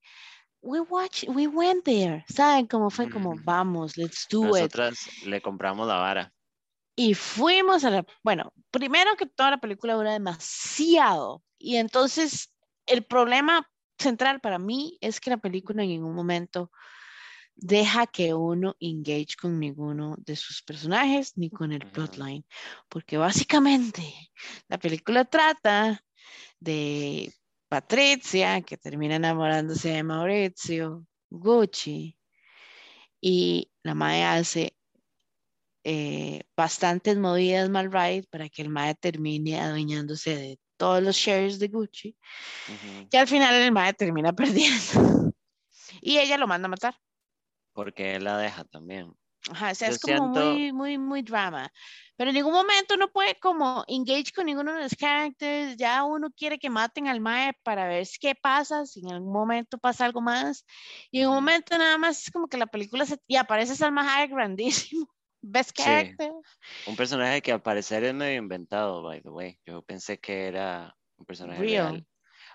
we watch, we went there, ¿saben? Como fue como, vamos, let's do it. Nosotras le compramos la vara. Y fuimos a la, bueno, primero que toda la película dura demasiado y entonces el problema central para mí es que la película en ningún momento deja que uno engage con ninguno de sus personajes ni con el plotline, porque básicamente la película trata de Patricia que termina enamorándose de Maurizio Gucci y la Mae hace eh, bastantes movidas mal right para que el Mae termine adueñándose de todos los shares de Gucci Ujú. y al final el Mae termina perdiendo y ella lo manda a matar. Porque él la deja también. Ajá, o sea, Yo es como siento- muy, muy, muy drama. Pero en ningún momento uno puede como engage con ninguno de los characters. Ya uno quiere que maten al Mae para ver qué pasa, si en algún momento pasa algo más. Y en un momento nada más es como que la película se... Y aparece Salma Hayek grandísimo. Best Sí. character. Un personaje que al parecer es medio inventado, by the way. Yo pensé que era un personaje Real. real.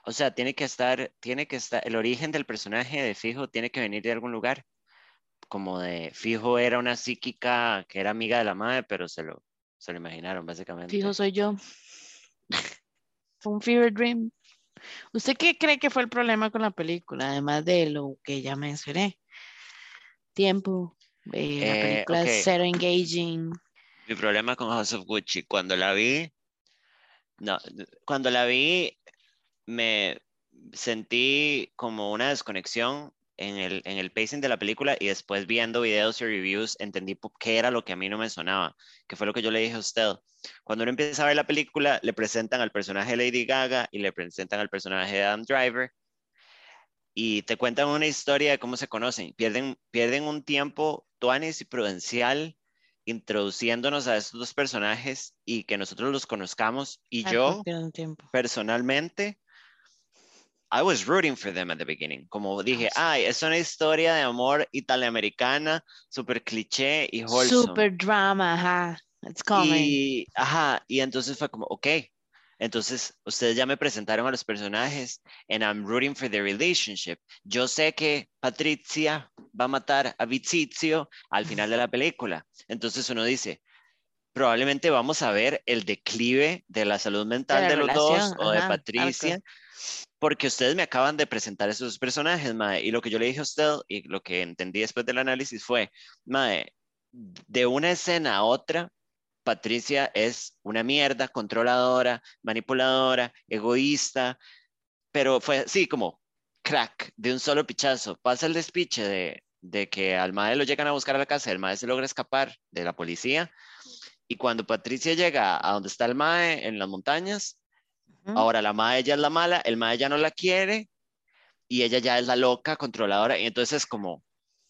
O sea, tiene que estar, tiene que estar, el origen del personaje de Fijo tiene que venir de algún lugar. Como de Fijo era una psíquica que era amiga de la madre, pero se lo, se lo imaginaron, básicamente. Fijo, soy yo. Fue un fever dream. ¿Usted qué cree que fue el problema con la película? Además de lo que ya mencioné. Tiempo. eh, la Eh, película ok. es cero engaging. Mi problema con House of Gucci, cuando la vi, no, cuando la vi, me sentí como una desconexión en el, en el pacing de la película y después viendo videos y reviews entendí qué era lo que a mí no me sonaba, que fue lo que yo le dije a usted. Cuando uno empieza a ver la película, le presentan al personaje de Lady Gaga y le presentan al personaje de Adam Driver y te cuentan una historia de cómo se conocen. Pierden, pierden un tiempo tuanis y prudencial introduciéndonos a estos dos personajes y que nosotros los conozcamos. Y yo, personalmente, I was rooting for them at the beginning. Como dije, ay, es una historia de amor italoamericana, súper cliché y wholesome. Super drama, ajá. It's coming. Y, ajá, y entonces fue como, ok, entonces, ustedes ya me presentaron a los personajes and I'm rooting for their relationship. Yo sé que Patricia va a matar a Vizizio al final de la película. Entonces uno dice, probablemente vamos a ver el declive de la salud mental de, los dos o de Patricia. Porque ustedes me acaban de presentar esos personajes, Mae, y lo que yo le dije a usted y lo que entendí después del análisis fue, Mae, de una escena a otra, Patricia es una mierda, controladora, manipuladora, egoísta, pero fue así como crack, de un solo pichazo. Pasa el despiche de, de que al madre lo llegan a buscar a la casa, el madre se logra escapar de la policía. Y cuando Patricia llega a donde está el mae en las montañas, ahora la mae ya es la mala, el mae ya no la quiere y ella ya es la loca, controladora. Y entonces es como,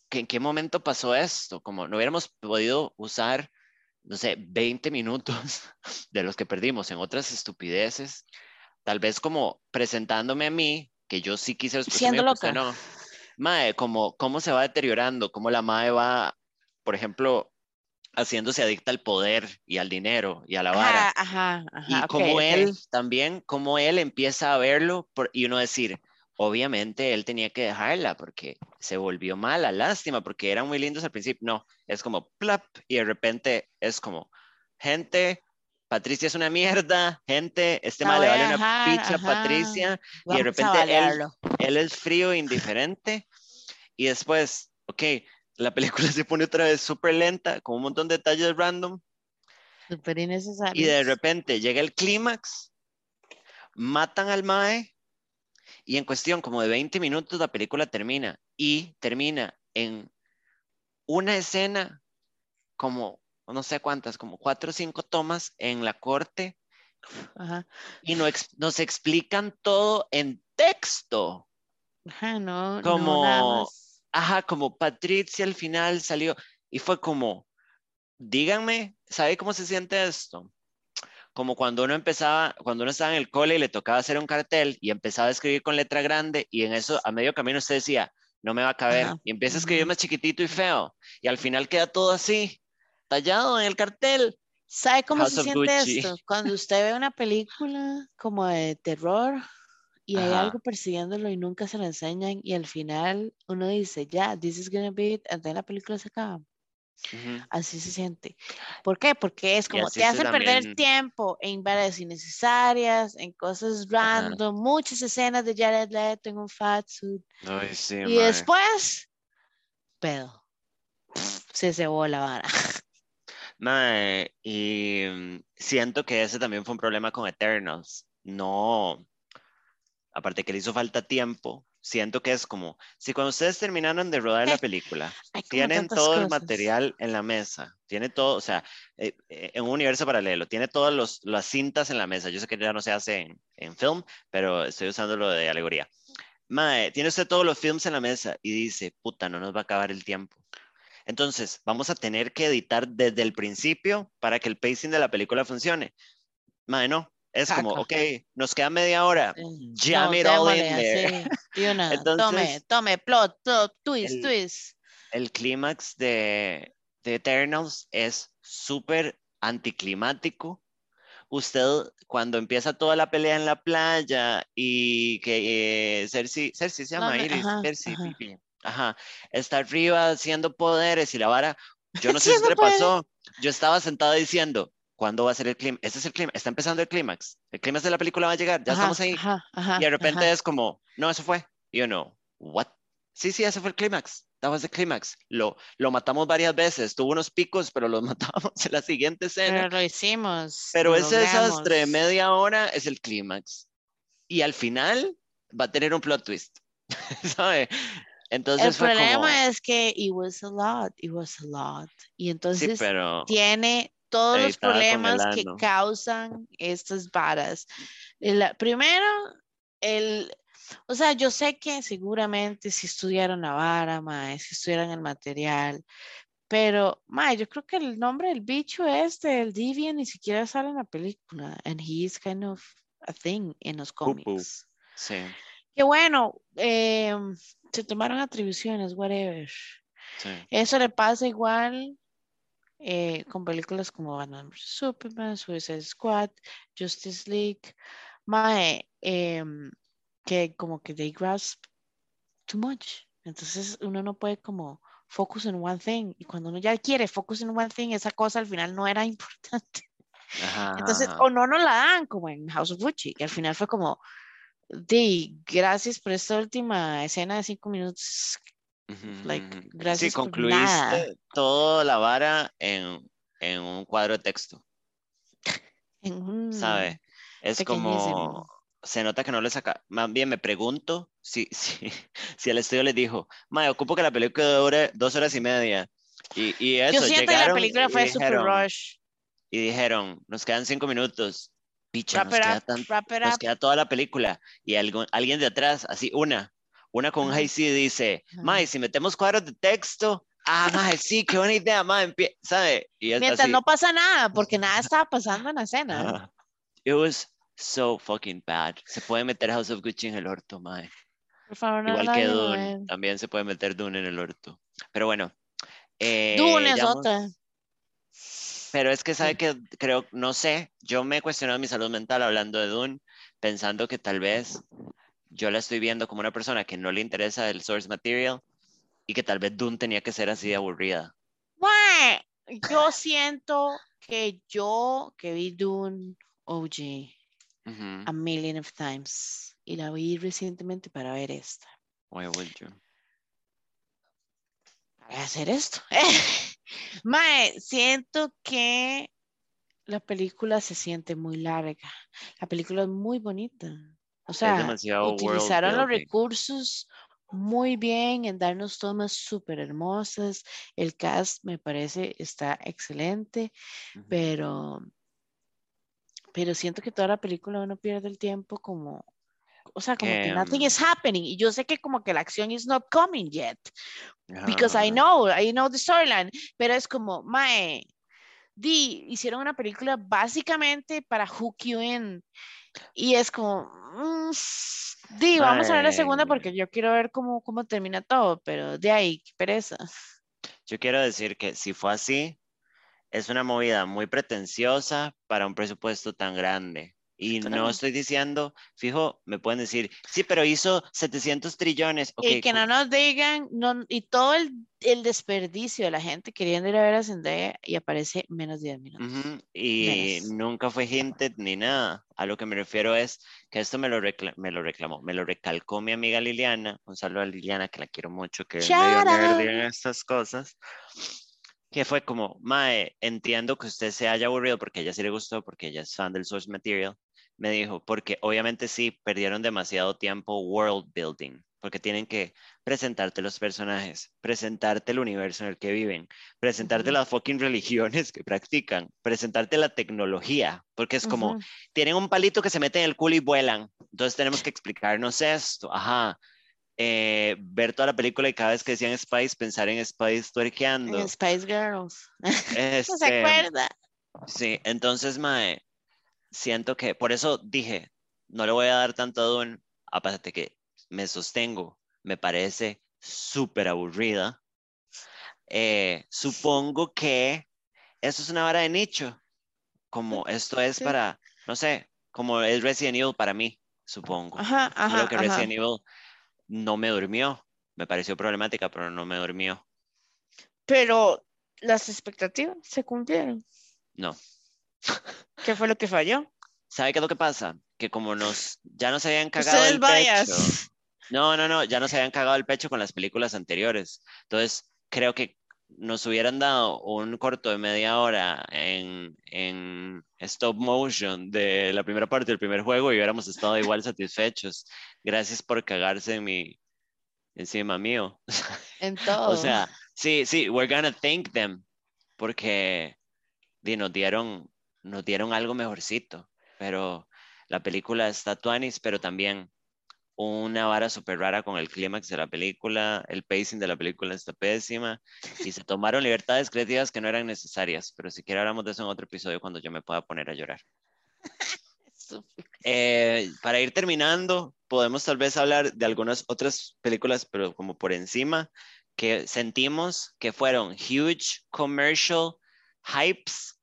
¿en qué momento pasó esto? Como no hubiéramos podido usar no sé, 20 minutos de los que perdimos en otras estupideces, tal vez como presentándome a mí, que yo sí quise Siendo loca. No. Mae, como cómo se va deteriorando, cómo la Mae va, por ejemplo, haciéndose adicta al poder y al dinero y a la vara. Ajá, ajá, y como él también, como él empieza a verlo y uno decir, obviamente él tenía que dejarla porque se volvió mala, lástima, porque eran muy lindos al principio. No, es como plap y de repente es como, gente, Patricia es una mierda, gente, este mal le vale una pizza a Patricia y de repente él, él, es frío e indiferente y después, ok, la película se pone otra vez súper lenta, con un montón de detalles random. Súper innecesario. Y de repente llega el clímax, matan al Mae y en cuestión como de 20 minutos la película termina y termina en una escena como, no sé cuántas, como cuatro o cinco tomas en la corte y no nos explican todo en texto. Ajá, no, como, ajá, como Patricia al final salió y fue como, díganme, ¿sabe cómo se siente esto? como cuando uno empezaba, cuando uno estaba en el cole y le tocaba hacer un cartel y empezaba a escribir con letra grande y en eso a medio camino usted decía, no me va a caber y empieza a escribir más chiquitito y feo y al final queda todo así, tallado en el cartel. ¿Sabe cómo se siente esto? Cuando usted ve una película como de terror y hay algo persiguiéndolo y nunca se lo enseñan y al final uno dice, ya, this is gonna be it, and la película se acaba. Así se siente. ¿Por qué? Porque es como te hace perder tiempo en varias innecesarias, en cosas random, muchas escenas de Jared Leto en un fat suit. y después, pedo. Se cebó la vara. y mm, siento que ese también fue un problema con Eternals. No, aparte que le hizo falta tiempo, siento que es como, si cuando ustedes terminaron de rodar la película, tienen todo el material en la mesa, tiene todo, o sea, eh, eh, en un universo paralelo, tiene todas las cintas en la mesa. Yo sé que ya no se hace en, en film, pero estoy usando lo de alegoría. Mae, tiene usted todos los films en la mesa y dice, puta, no nos va a acabar el tiempo. Entonces, vamos a tener que editar desde el principio para que el pacing de la película funcione. Mae, no, es como, ok, nos queda media hora. Jam it all in there. tome, tome, plot, twist, twist. El clímax de, de Eternals es súper anticlimático. Usted, cuando empieza toda la pelea en la playa y que eh, Cersei, Cersei se llama Iris, Cersei, ajá. está arriba haciendo poderes y la vara, yo no sé si le pasó, yo estaba sentado diciendo, ¿Cuándo va a ser el clímax? Este es el clímax, está empezando el clímax. El clímax de la película va a llegar, ya estamos ahí. y de repente es como, no, eso fue. Y yo no, ¿what? Sí, sí, ese fue el clímax. That was the clímax. Lo, lo matamos varias veces, tuvo unos picos, pero los matamos en la siguiente escena. Pero lo hicimos. Pero ese desastre de media hora es el clímax. Y al final va a tener un plot twist. ¿Sabe? Entonces El fue como, problema es que it was a lot, it was a lot. Y sí, entonces pero tiene todos los problemas que causan estas varas. El- primero, el, o sea, yo sé que seguramente si estudiaron la vara, mae, si estudiaron el material, pero, mae, yo creo que el nombre del bicho este, el Deviant, ni siquiera sale en la película. And he is kind of a thing en los cómics. sí, Que bueno, em, se tomaron atribuciones, whatever. sí. Eso le pasa igual eh, con películas como Batman vs Superman, Suicide Squad, Justice League, mae, em, que como que they grasp too much. Entonces uno no puede como focus on one thing. Y cuando uno ya quiere focus on one thing, esa cosa al final no era importante. Ajá, Entonces, o no nos la dan como en House of Gucci, que al final fue como, di, gracias por esta última escena de cinco minutos. Ujú, like, ujú. Sí, gracias por concluiste nada. toda la vara en, en un cuadro de texto, En un, ¿sabe? Es como, se nota que no le saca, más bien me pregunto si, si, si el estudio les dijo, mae, ocupo que la película dure dos horas y media. Y, y eso, Yo siento que la película fue super dijeron- rush. Y dijeron, nos quedan cinco minutos. Picha, nos queda, tan- nos queda toda la película. Y algo- alguien de atrás, así, una, una con un C dice, mae, si metemos cuadros de texto, ah, mae, sí, qué buena idea, mae, empie-", ¿sabe? Y es Mientras así. no pasa nada, porque nada estaba pasando en la escena. Ajá. It was so fucking bad. Se puede meter House of Gucci en el orto, mae. Por favor, no Igual que Dune, ver. también se puede meter Dune en el orto. Pero bueno. eh, Dune es otra. Pero es que sabe Sí. que creo, no sé, yo me he cuestionado mi salud mental hablando de Dune, pensando que tal vez yo la estoy viendo como una persona que no le interesa el source material y que tal vez Dune tenía que ser así de aburrida. Yo siento que yo que vi Dune OG Ujú. a million of times y la vi recientemente para ver esta. Why would you? Para hacer esto. Mae, siento que la película se siente muy larga. La película es muy bonita. O sea, utilizaron los recursos muy bien en darnos tomas súper hermosas. El cast me parece está excelente, Ujú. pero, pero siento que toda la película uno pierde el tiempo como, o sea, como que, Que, nothing mm, is happening. Y yo sé que como que la acción is not coming yet because I Ajá. know, I know the storyline, pero es como, mae, di, hicieron una película básicamente para hook you in. Y es como, mm, di, vamos a ver la segunda porque yo quiero ver cómo, cómo termina todo, pero de ahí, qué pereza. Yo quiero decir que si fue así, es una movida muy pretenciosa para un presupuesto tan grande. Y no estoy diciendo, fijo, me pueden decir, sí, pero hizo 700 trillones. Ok, y que cu- no nos digan, no, y todo el, el desperdicio de la gente queriendo ir a ver a Zendaya y aparece menos de 10 minutos. Ujú, Y Menos. nunca fue hinted ni nada. A lo que me refiero es que esto me lo, me lo reclamó, me lo recalcó mi amiga Liliana. Un saludo a Liliana, que la quiero mucho, que out. nerdy en estas cosas. Que fue como, Mae, entiendo que usted se haya aburrido porque a ella sí le gustó, porque ella es fan del source material. Me dijo, porque obviamente sí, perdieron demasiado tiempo world building, porque tienen que presentarte los personajes, presentarte el universo en el que viven, presentarte las fucking religiones que practican, presentarte la tecnología, porque es como, tienen un palito que se mete en el culo y vuelan, entonces tenemos que explicarnos esto, ajá. Eh, ver toda la película y cada vez que decían Spice, pensar en Spice tuerqueando. En Spice Girls. No se Este, acuerda. Sí, entonces, Mae, siento que, por eso dije, no le voy a dar tanto a Dune, aparte que me sostengo, me parece súper aburrida. Eh, supongo que esto es una vara de nicho, como esto es para, no sé, como es Resident Evil para mí, supongo. Ajá, ajá, que ajá. Resident Evil no me durmió, me pareció problemática, pero no me durmió. Pero las expectativas se cumplieron. No. ¿Qué fue lo que falló? ¿Sabe qué es lo que pasa? Que como nos, ya nos habían cagado Ustedes el pecho. No, no, no, ya nos habían cagado el pecho con las películas anteriores. Entonces, creo que nos hubieran dado un corto de media hora en, en stop motion de la primera parte del primer juego y hubiéramos estado igual satisfechos. Gracias por cagarse en mi, encima mío. En todo. o sea, sí, sí, we're gonna thank them porque di, nos dieron, nos dieron algo mejorcito, pero la película está tuanis, pero también una vara súper rara con el clímax de la película, el pacing de la película está pésima y se tomaron libertades creativas que no eran necesarias, pero si quiere hablamos de eso en otro episodio cuando yo me pueda poner a llorar. Eh, para ir terminando, podemos tal vez hablar de algunas otras películas, pero como por encima, que sentimos que fueron huge commercial hypes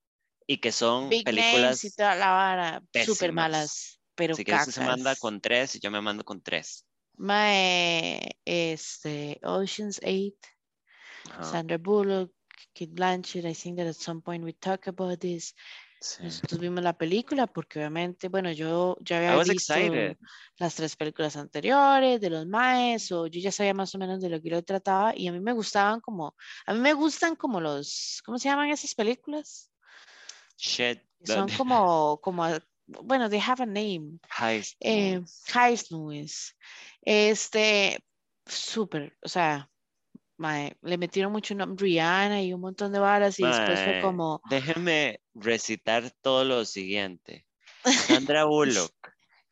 y que son Big películas y toda la vara, súper malas, pero Así que usted se manda con tres y yo me mando con tres. Mae, este, Ocean's 8, Ajá, Sandra Bullock, Kate Blanchett, I think that at some point we talk about this. sí. Nosotros vimos la película porque obviamente, bueno, yo ya había visto excited. las tres películas anteriores de los maes o yo ya sabía más o menos de lo que lo trataba y a mí me gustaban como, a mí me gustan como los, ¿cómo se llaman esas películas? Son como, como, bueno, they have a name. Heist Eh, movies. Heist Movies. Este, súper, o sea, mae, le metieron mucho nombre Rihanna y un montón de varas y después fue como, Déjeme recitar todo lo siguiente. Sandra Bullock,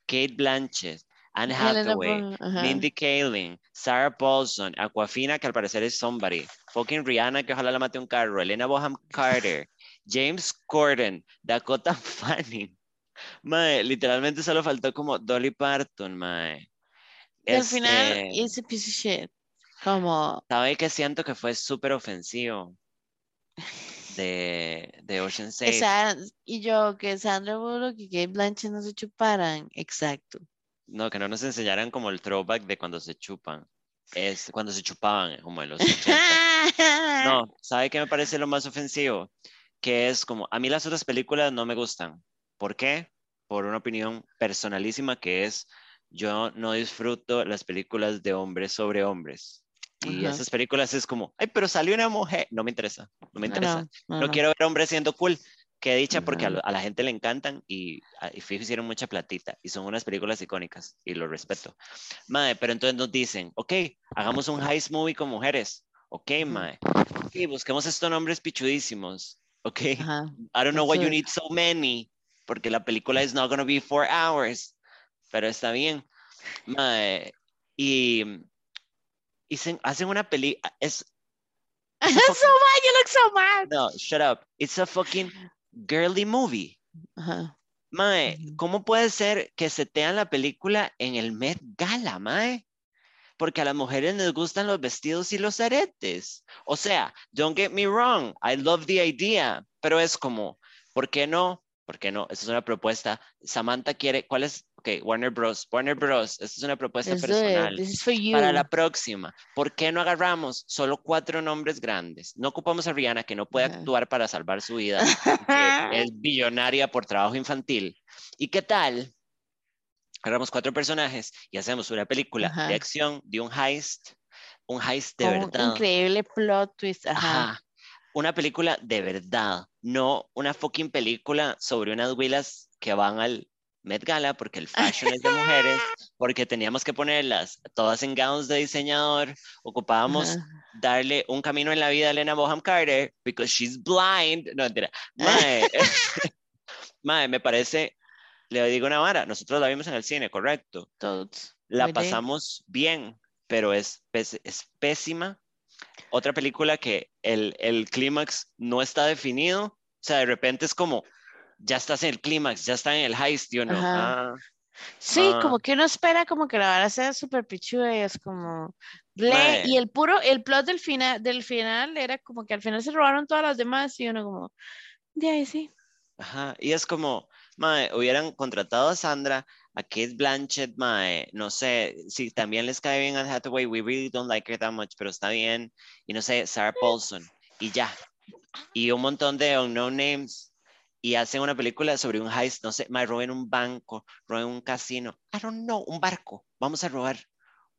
Kate Blanchett, Anne Hathaway, ajá. Mindy Kaling, Sarah Paulson, Aquafina, que al parecer es somebody, fucking Rihanna, que ojalá la mate un carro, Elena Boham Carter, James Corden, Dakota Fanning. Mae, literalmente solo faltó como Dolly Parton, mae. Y al final, Este, it's a piece of shit. Como, ¿Sabe que siento que fue súper ofensivo? De, de Ocean's que 8. Sa- y yo, que Sandra Bullock y Kate Blanchett no se chuparan, exacto. No, que no nos enseñaran como el throwback de cuando se chupan. Es cuando se chupaban, como en los 80. No, ¿sabe qué me parece lo más ofensivo? Que es como, a mí las otras películas no me gustan. ¿Por qué? Por una opinión personalísima que es, yo no disfruto las películas de hombres sobre hombres. Y Ajá. esas películas es como, ay, pero salió una mujer. No me interesa, no me interesa. no, no, No no. quiero ver hombres siendo cool. Qué dicha, porque a, Ajá. lo- a la gente le encantan y, a- y fijo, hicieron mucha platita y son unas películas icónicas y lo respeto. Mae, pero entonces nos dicen, ok, hagamos un heist movie con mujeres. Ok, mae. Ok, busquemos estos nombres pichudísimos. Ok, Ajá. I don't know why you need so many, porque la película is not gonna be four hours, pero está bien. Mae, y, y se- hacen una peli, es, so bad, you look so mad. no, shut up, it's a fucking girly movie. Ajá. Mae. ¿cómo puede ser que se tean la película en el Met Gala, mae? Porque a las mujeres les gustan los vestidos y los aretes. O sea, don't get me wrong, I love the idea, pero es como, ¿por qué no? ¿Por qué no? Esa es una propuesta. Samantha quiere, ¿cuál es? Ok, Warner Bros. Warner Bros. Esta es una propuesta personal. This is for you. Para la próxima, ¿por qué no agarramos solo cuatro nombres grandes? No ocupamos a Rihanna, que no puede Ajá. actuar para salvar su vida, que es billonaria por trabajo infantil. ¿Y qué tal? Agarramos cuatro personajes y hacemos una película Ajá. de acción, de un heist, un heist de Con un verdad. increíble plot twist. Ajá. Ajá. Una película de verdad, no una fucking película sobre unas huilas que van al Met Gala porque el fashion es de mujeres, porque teníamos que ponerlas todas en gowns de diseñador, ocupábamos Ajá. darle un camino en la vida a Elena Boham Carter because she's blind. No, mentira. Mae, mae, me parece, le digo una vara, nosotros la vimos en el cine, correcto. Toads. La Muy pasamos bien, pero es, pés- es pésima. Otra película que el, el clímax no está definido, o sea, de repente es como, ya estás en el clímax, ya está en el heist, yo no. Ah, Sí, Ah. como que uno espera como que la vara sea súper pichuda y es como y el puro, el plot del final, del final era como que al final se robaron todas las demás y uno como, de ahí sí. Ajá, y es como, mae, hubieran contratado a Sandra, a Kate Blanchett, mae, no sé, si también les cae bien a Hathaway, we really don't like her that much, pero está bien, y no sé, Sarah Paulson, y ya, y un montón de unknown names, y hacen una película sobre un heist, no sé, mae, roben un banco, roben un casino, I don't know, un barco, vamos a robar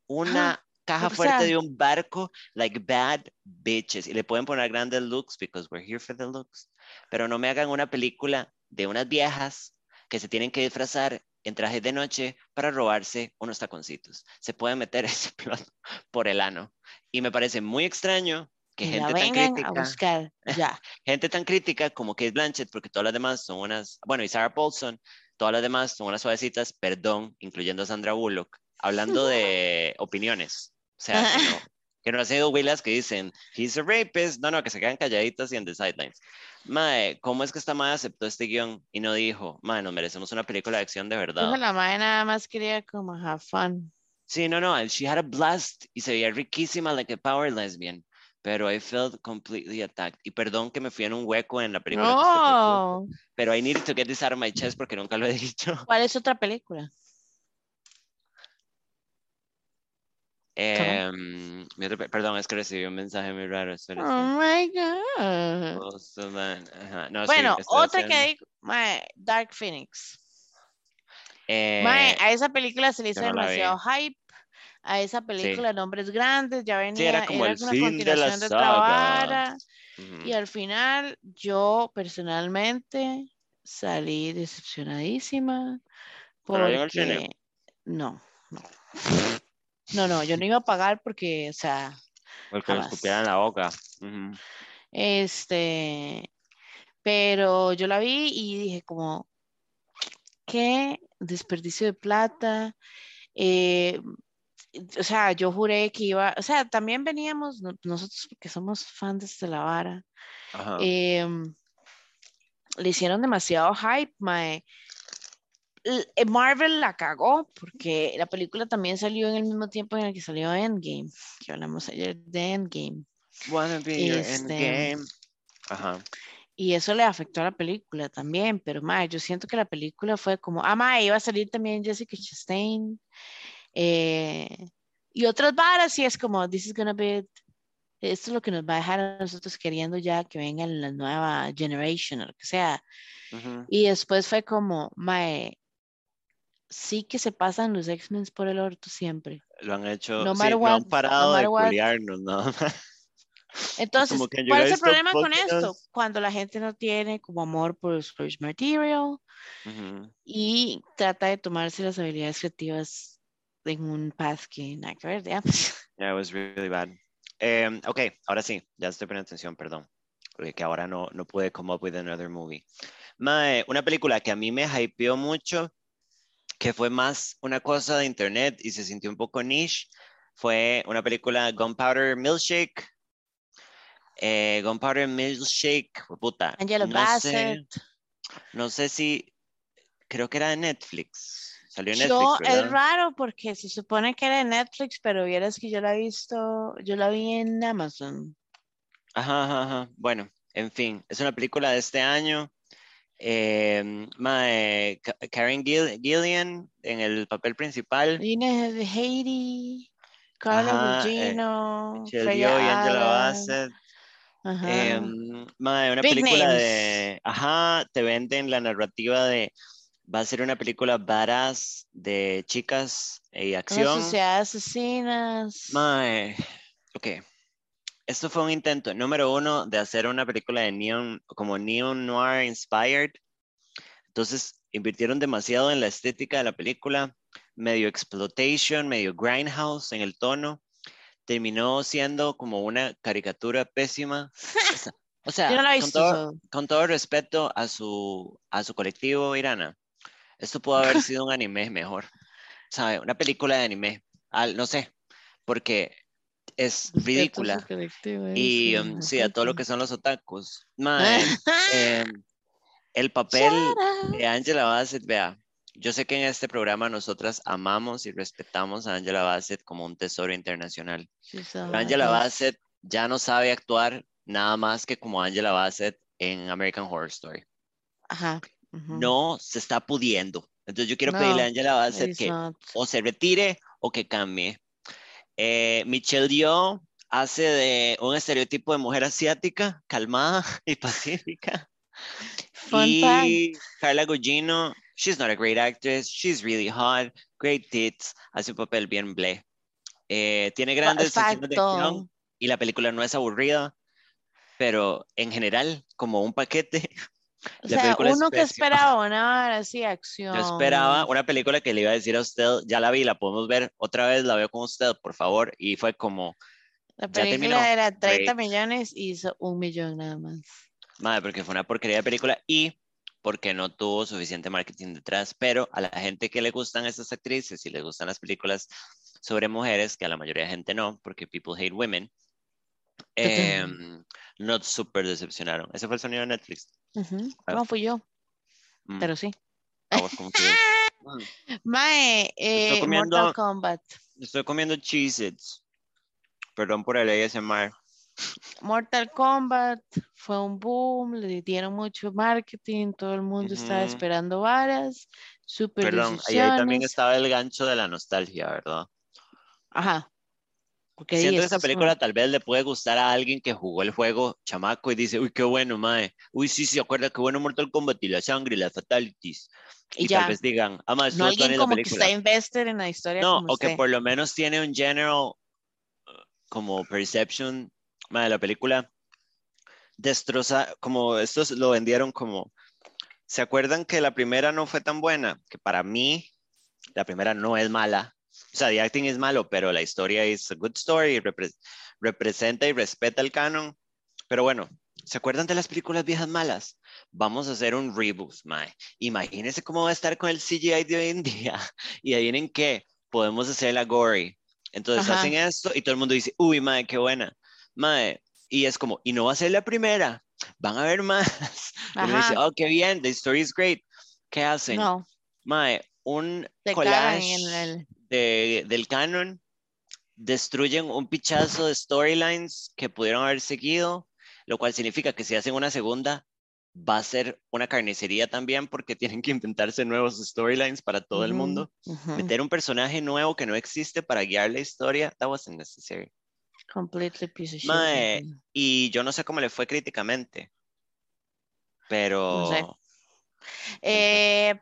una caja o fuerte sea- de un barco, like bad bitches, y le pueden poner grandes looks, because we're here for the looks, pero no me hagan una película de unas viejas que se tienen que disfrazar en traje de noche para robarse unos taconcitos. Se puede meter ese plot por el ano. Y me parece muy extraño que Y gente tan vengan a crítica, buscar, ya. gente tan crítica como Kate Blanchett, porque todas las demás son unas, bueno, y Sarah Paulson, todas las demás son unas suavecitas, perdón, incluyendo a Sandra Bullock, hablando de opiniones. O sea, no, que no han sido huilas que dicen, he's a rapist, no, no, que se quedan calladitas y en the sidelines. Mae, ¿cómo es que esta madre aceptó este guion y no dijo, mae, nos merecemos una película de acción de verdad? Dijo, la madre nada más quería como have fun. Sí, no, no, she had a blast y se veía riquísima, like a power lesbian. Pero I felt completely attacked. Y perdón que me fui en un hueco en la película. que No. Pero I needed to get this out of my chest porque nunca lo he dicho. ¿Cuál es otra película? Em, perdón, es que recibí un mensaje muy raro. Oh my God. Ajá, no, Bueno, otra que hay, mae, Dark Phoenix. Eh, a esa película se le hizo no la demasiado hype. A esa película, nombres grandes, ya venía, era como el una fin de la continuación de otra saga. Y al final, yo personalmente salí decepcionadísima. ¿Pero la? Porque no, no. No, no, yo no iba a pagar porque, o sea, Porque me jamás. escupieran en la boca. Este, pero yo la vi y dije como, qué desperdicio de plata. Eh, o sea, yo juré que iba, o sea, también veníamos no- nosotros porque somos fans de la vara. Ajá. em, le hicieron demasiado hype, mae. Eh, Marvel la cagó porque la película también salió en el mismo tiempo en el que salió Endgame, que hablamos ayer de Endgame. Wanna be your este- endgame. Ajá. Y eso le afectó a la película también, pero mae, yo siento que la película fue como, ah, mae, iba a salir también Jessica Chastain eh, y otras varas, y es como, this is gonna be, esto es lo que nos va a dejar a nosotros queriendo ya que venga la nueva generation o lo que sea. ujú. Y después fue como, mae, sí que se pasan los X-Men por el orto siempre. Lo han hecho, No sí, no han parado no de culiarnos, más. Entonces, ¿cuál es el problema con focus. esto? Cuando la gente no tiene como amor por source material, Ujú. y trata de tomarse las habilidades creativas en un path que nada que ver, ya. pues. Yeah, it was really bad. Em, ok, ahora sí, ya estoy poniendo atención, perdón. Porque que ahora no, no pude come up with another movie. Mae, una película que a mí me hypeó mucho, que fue más una cosa de internet y se sintió un poco niche, fue una película Gunpowder Milkshake. Eh, Gunpowder Milkshake, puta. Angela no Bassett. Sé, no sé si, creo que era de Netflix. Salió en Netflix, Yo, ¿verdad? es raro porque se supone que era de Netflix, pero vieras que yo la he visto, yo la vi en Amazon. Ajá, ajá, ajá. Bueno, en fin, es una película de este año. Eh, mae, Ka- Karen Gill- Gillian en el papel principal. Vine de Haiti, Carla eh, Gugino, y Angela Bassett. ajá. Em, mae, una Big película names. de. Ajá, te venden la narrativa de. Va a ser una película badass de chicas y Una acción. sociedad de asesinas. Mae, ok. Esto fue un intento, número uno, de hacer una película de neon, como neon noir inspired. Entonces, invirtieron demasiado en la estética de la película, medio exploitation, medio grindhouse en el tono. Terminó siendo como una caricatura pésima. O sea, no con todo, con todo respeto a su, a su colectivo Irana, esto pudo haber sido un anime mejor, ¿sabe? Una película de anime, al- no sé, porque es ridícula. colectivo, Y um, sí, a todo lo que son los otakus. Mae, em, el papel de Angela Bassett, vea, yo sé que en este programa nosotras amamos y respetamos a Angela Bassett como un tesoro internacional. Pero Angela. Bassett ya no sabe actuar nada más que como Angela Bassett en American Horror Story. Ajá. No se está pudiendo. Entonces yo quiero No, pedirle a Angela Bassett que not. o se retire o que cambie. Eh, Michelle Yeoh hace de un estereotipo de mujer asiática, calmada y pacífica. Fun y Carla Gugino, she's not a great actress, she's really hot, great tits, hace un papel bien ble. Eh, tiene grandes escenas de acción y la película no es aburrida, pero en general, como un paquete, O La sea, uno que esperaba una hora así, acción. Yo esperaba una película que le iba a decir a usted, ya la vi, la podemos ver otra vez, la veo con usted, por favor. Y fue como, La película era 30 Great. millones y hizo un millón nada más. madre, porque fue una porquería de película y porque no tuvo suficiente marketing detrás. Pero a la gente que le gustan estas actrices y le gustan las películas sobre mujeres, que a la mayoría de gente no, porque people hate women, em, no súper decepcionaron. Ese fue el sonido de Netflix. Ujú. Ah. No fui yo, Mm, pero sí. a vos como que- Mm, Mae, eh, comiendo- Mortal Kombat. Estoy comiendo Cheez-Its. Perdón por el ASMR. Mortal Kombat fue un boom, le dieron mucho marketing, todo el mundo estaba Ujú. esperando varas, super Perdón, ahí, ahí también estaba el gancho de la nostalgia, ¿verdad? Ajá. Porque Siento que esto esa es película tal vez le puede gustar a alguien que jugó el juego chamaco y dice, uy, qué bueno, mae. Uy, sí, sí, acuerda qué bueno Mortal Kombat y la sangre y las fatalities. y Y, tal vez digan, ah, mae, no alguien la como que película. está invested en la historia No, como o que usted. por lo menos tiene un general uh, como perception mae, de la película. Destroza, como estos lo vendieron como, ¿se acuerdan que la primera no fue tan buena? Que para mí, la primera no es mala. O sea, the acting es malo, pero la historia es a good story, repre- representa y respeta el canon. Pero bueno, ¿se acuerdan de las películas viejas malas? Vamos a hacer un reboot, mae. Imagínense cómo va a estar con el CGI de hoy en día. Y ahí en qué podemos hacer la gory. Entonces Ajá. hacen esto y todo el mundo dice, uy, mae, qué buena. Mae, y es como, y no va a ser la primera, van a ver más. Uno dice, Ajá. oh, qué bien, the story is great. ¿Qué hacen? No, Mae, un te collage en el... de- del canon, destruyen un pichazo de storylines que pudieron haber seguido, lo cual significa que si hacen una segunda, va a ser una carnicería también porque tienen que inventarse nuevos storylines para todo el mundo. Meter un personaje nuevo que no existe para guiar la historia, that wasn't necessary. Completely piece of shit. Mae, ujú. Y yo no sé cómo le fue críticamente, pero... sé. Eh,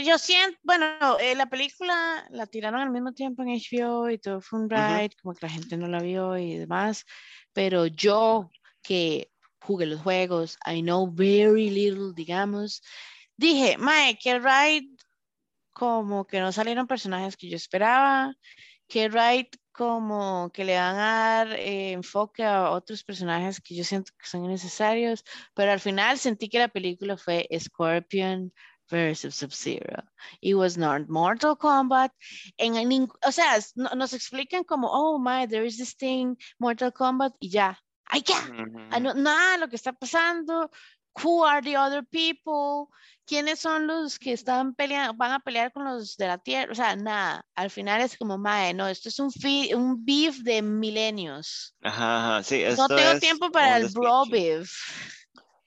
yo siento, bueno, eh, la película la tiraron al mismo tiempo en HBO y todo fue un ride, como que la gente no la vio y demás, pero yo que jugué los juegos, I know very little, digamos, dije, mae, qué ride, como que no salieron personajes que yo esperaba, que ride como que le van a dar eh, enfoque a otros personajes que yo siento que son innecesarios, pero al final sentí que la película fue Scorpion versus Sub-Zero. It was not Mortal Kombat. O sea, no- nos explican como, oh my, there is this thing, Mortal Kombat, y ya. ¡Ay, ya! No- nada, lo que está pasando. Who are the other people? ¿Quiénes son los que están peleando, van a pelear con los de la tierra? O sea, nada. Al final es como, mae, no, esto es un, beef de milenios. Ajá, No tengo es tiempo para el bro beef.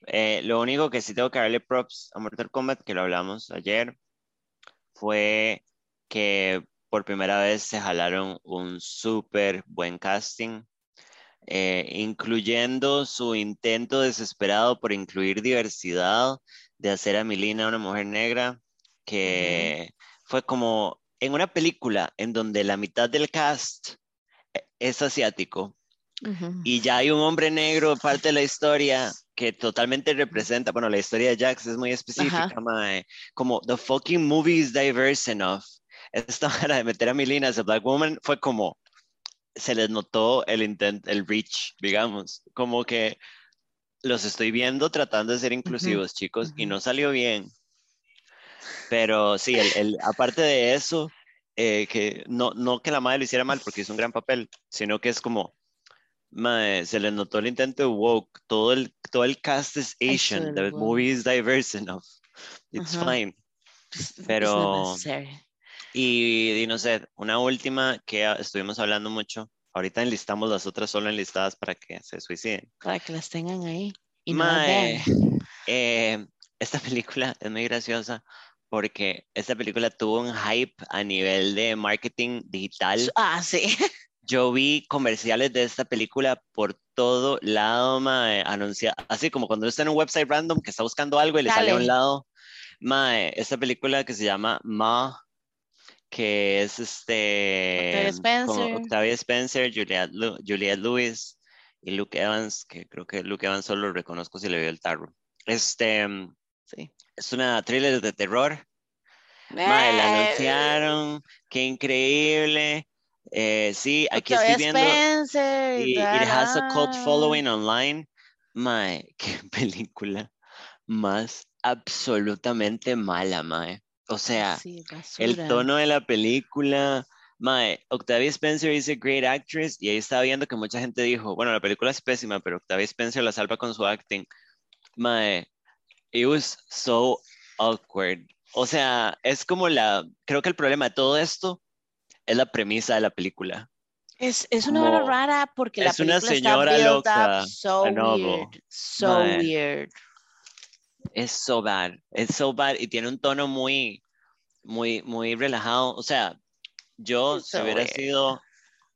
Eh, lo único que sí tengo que darle props a Mortal Kombat, que lo hablamos ayer, fue que por primera vez se jalaron un súper buen casting, eh, incluyendo su intento desesperado por incluir diversidad, de hacer a Milina una mujer negra, que fue como en una película en donde la mitad del cast eh, es asiático. Y ya hay un hombre negro, parte de la historia que totalmente representa, bueno, la historia de Jax es muy específica, mae, como the fucking movie is diverse enough. Esta manera de meter a Milena as a black woman fue como, se les notó el intent, el reach, digamos, como que los estoy viendo tratando de ser inclusivos, chicos, y ujú. no salió bien. Pero sí, el, el- aparte de eso, eh, que no, no que la madre lo hiciera mal porque hizo un gran papel, sino que es como, mae, se le notó el intento de woke, todo el, todo el cast es Eso Asian, del the woke. movie is diverse enough, it's Ajá. fine. It's not Pero-. Y, y no sé, una última que estuvimos hablando mucho, ahorita enlistamos las otras solo enlistadas para que se suiciden. Para que las tengan ahí. Y no Mae, vean. eh, esta película es muy graciosa porque esta película tuvo un hype a nivel de marketing digital. Ah, sí. Yo vi comerciales de esta película por todo lado, mae, anuncia, así como cuando está en un website random que está buscando algo y le sale a un Dale. lado. Mae, esta película que se llama Ma, que es este Octavia Spencer. Octavia Spencer, Juliette, Lu- Juliette Lewis y Luke Evans, que creo que Luke Evans solo lo reconozco si le veo el tarro. Este, Sí. es una thriller de terror. Mae, la anunciaron, qué increíble. Eh, sí, aquí Octavia estoy viendo. Spencer, Y it has a cult following online. Mae, qué película más absolutamente mala, mae. O sea, Sí, el tono de la película, mae, Octavia Spencer is a great actress y ahí estaba viendo que mucha gente dijo, bueno, la película es pésima, pero Octavia Spencer la salva con su acting. Mae, it was so awkward. O sea, es como la, creo que el problema de todo esto es la premisa de la película. Es, es una hora como- rara porque la es una película señora está loca, up so weird, so Mae. weird. Es so bad, es so bad y tiene un tono muy, muy, muy relajado. O sea, yo It's si so hubiera weird. sido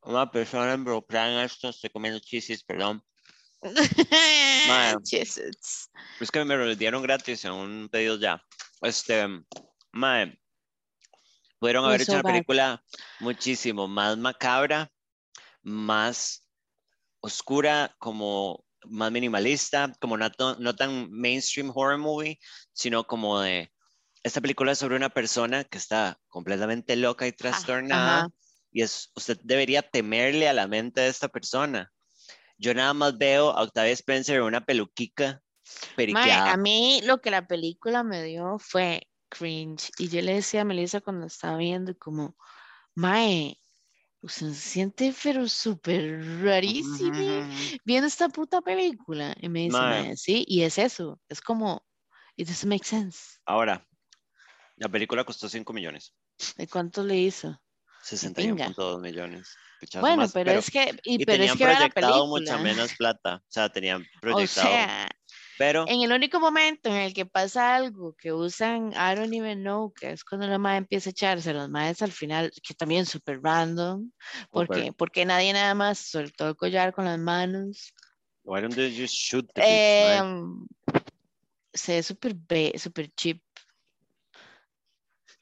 una persona involucrada en esto, estoy comiendo chisis, perdón. Jesus. Es que me lo dieron gratis en un pedido ya. Este, mae, pudieron haber hecho una película muchísimo más macabra, más oscura, como más minimalista, como no, no tan mainstream horror movie, sino como de esta película es sobre una persona que está completamente loca y trastornada ajá. y es usted debería temerle a la mente de esta persona. Yo nada más veo a Octavia Spencer en una peluquica periqueada. a mí lo que la película me dio fue cringe. Y yo le decía a Melissa cuando estaba viendo como, Mae, usted se siente pero súper rarísimo viendo esta puta película. Y me dice, Mae. Mae, sí, y es eso. Es como, it doesn't make sense. Ahora, la película costó 5 millones, ¿De cuánto le hizo? 61.2 millones. Bueno, más, pero, es que, y, y pero es tenían que vea la proyectado película. mucha menos plata, o sea, tenían O proyectado, sea, pero en el único momento en el que pasa algo que usan, I don't even know, que es cuando la madre empieza a echarse los madres al final, que también es súper random, porque, porque nadie nada más soltó el collar con las manos. why don't they just shoot the bitch, man? Em, se ve súper súper cheap.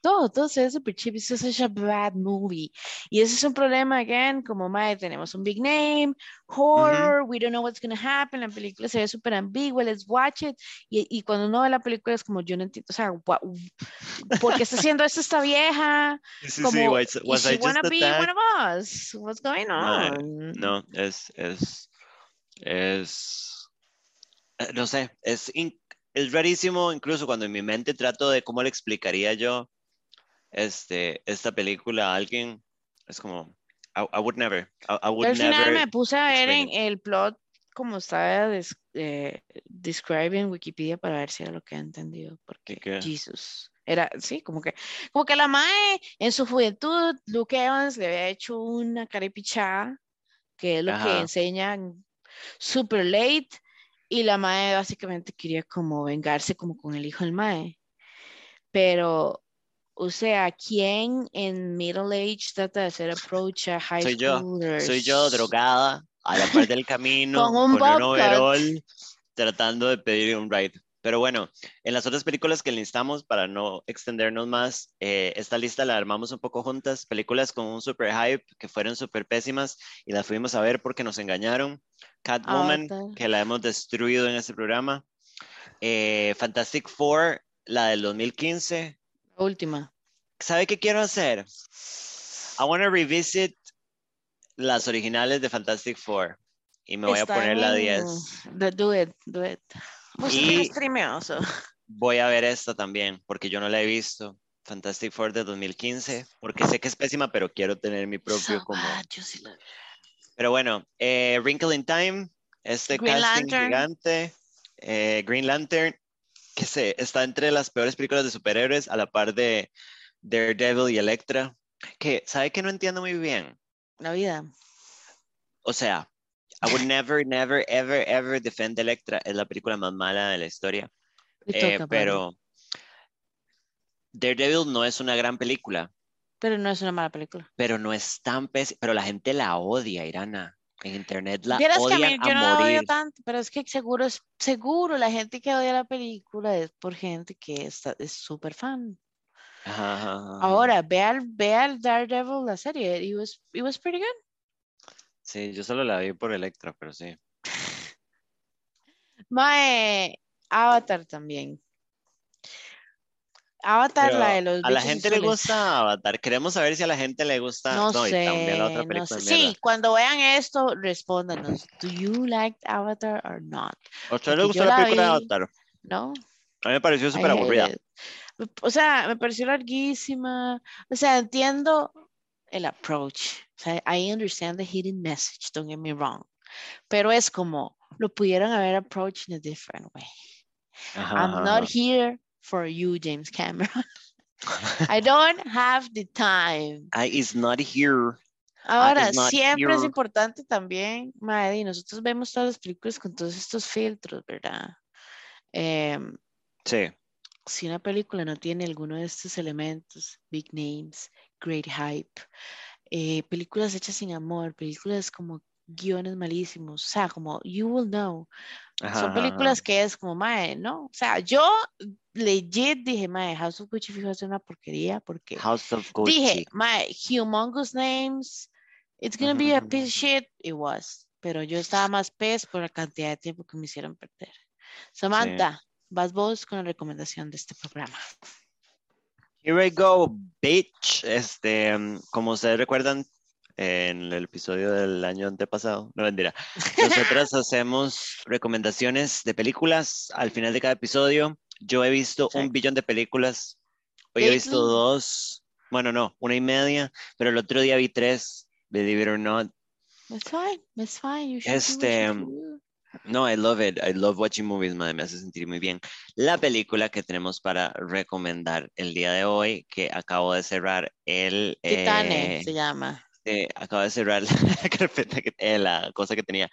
Todo, todo se ve súper cheap. It's such a bad movie. Y ese es un problema, again, como madre, tenemos un big name, horror, we don't know what's going to happen, la película se ve súper ambigua, let's watch it. Y, y cuando uno ve la película es como, yo no entiendo, o sea, what- ¿por qué está haciendo esto esta vieja? Sí, sí, Como, was, ¿is was she I wanna be one of us? What's going Mae, on? No, es, es, es, eh, no sé, es, in- es rarísimo, incluso cuando en mi mente trato de cómo le explicaría yo este, esta película a alguien, es como, I, I would never, I, I would al final never, me puse a ver en el plot como estaba des- eh, describe en Wikipedia para ver si era lo que he entendido, porque qué? Jesus. Era, sí, como que, como que la Mae en su juventud, Luke Evans le había hecho una caripichada, que es lo que enseñan super late, y la Mae básicamente quería como vengarse como con el hijo del Mae. Pero, o sea, ¿quién en middle age trata de hacer approach a high Soy yo, schoolers? soy yo drogada a la par del camino Con un con un overall tratando de pedir un ride. Pero bueno, en las otras películas que listamos, para no extendernos más, eh, esta lista la armamos un poco juntas, películas con un super hype que fueron super pésimas y las fuimos a ver porque nos engañaron. Catwoman, Avatar. que la hemos destruido en este programa. Eh, Fantastic Four, la del 2015. La última. ¿Sabe qué quiero hacer? I want to revisit las originales de Fantastic Four y me voy a Está poner la en- 10. the- Do it, do it. Y-. Voy a ver esta también porque yo no la he visto. Fantastic Four de 2015, porque sé que es pésima, pero quiero tener mi propio como... la- Pero bueno, eh, Wrinkle in Time, este Green casting Lantern. gigante, eh, Green Lantern, que se, está entre las peores películas de superhéroes a la par de Daredevil y Electra, que, ¿sabe que no entiendo muy bien? La vida. O sea, I would never, never, ever, ever defend Electra. Es la película más mala de la historia. Eh, pero Daredevil no es una gran película, Pero no es una mala película. pero no es tan pésima. Pero la gente la odia, Irana. En internet la Vieras que a odian mí yo a no la morir. odio tanto, pero es que seguro es seguro la gente que odia la película es por gente que está, es súper fan. Ajá, ajá, ajá. Ahora, ve al, ve al Daredevil, la serie. It was, it was pretty good. Sí, yo solo la vi por Electra, pero sí. Mae, Avatar también. Avatar, Pero la de los a la gente le gusta Avatar. Queremos saber si a la gente le gusta. No, y sé, también la otra no sé. de Sí, cuando vean esto, respóndanos. Do you like Avatar or not? ¿A ustedes les gustó la la película de. Avatar? ¿No? A mí me pareció súper aburrida. O sea, me pareció larguísima. O sea, entiendo el approach. O sea, I understand the hidden message, don't get me wrong. Pero es como, lo pudieron haber approached in a different way. Ajá, I'm not here for you, James Cameron. I don't have the time. I is not here. Ahora, not siempre es importante también, Maddy, nosotros vemos todas las películas con todos estos filtros, ¿verdad? Em, Sí. si una película no tiene alguno de estos elementos, big names, great hype, eh, películas hechas sin amor, películas como guiones malísimos, o sea, como you will know, Ajá, son películas ajá. que es como, mae, ¿no? O sea, yo legit dije, mae, House of Gucci fijo es una porquería porque House of Gucci. dije, mae, humongous names, it's gonna be a piece of shit, it was, pero yo estaba más pez por la cantidad de tiempo que me hicieron perder. Samantha, vas vos con la recomendación de este programa. Here I go, bitch. Este, mm, como ustedes recuerdan, en el episodio del año antepasado, no mentira, nosotras hacemos recomendaciones de películas al final de cada episodio. Yo he visto un Exacto. billón de películas. Hoy he visto dos, bueno, no, una y media, pero el otro día vi tres, believe it or not. It's fine, it's fine. You should Este, do. No, I love it. I love watching movies, madre, me hace sentir muy bien. La película que tenemos para recomendar el día de hoy, que acabo de cerrar el... Titane eh, se llama. Eh, acabo de cerrar la carpeta, que- eh, la cosa que tenía.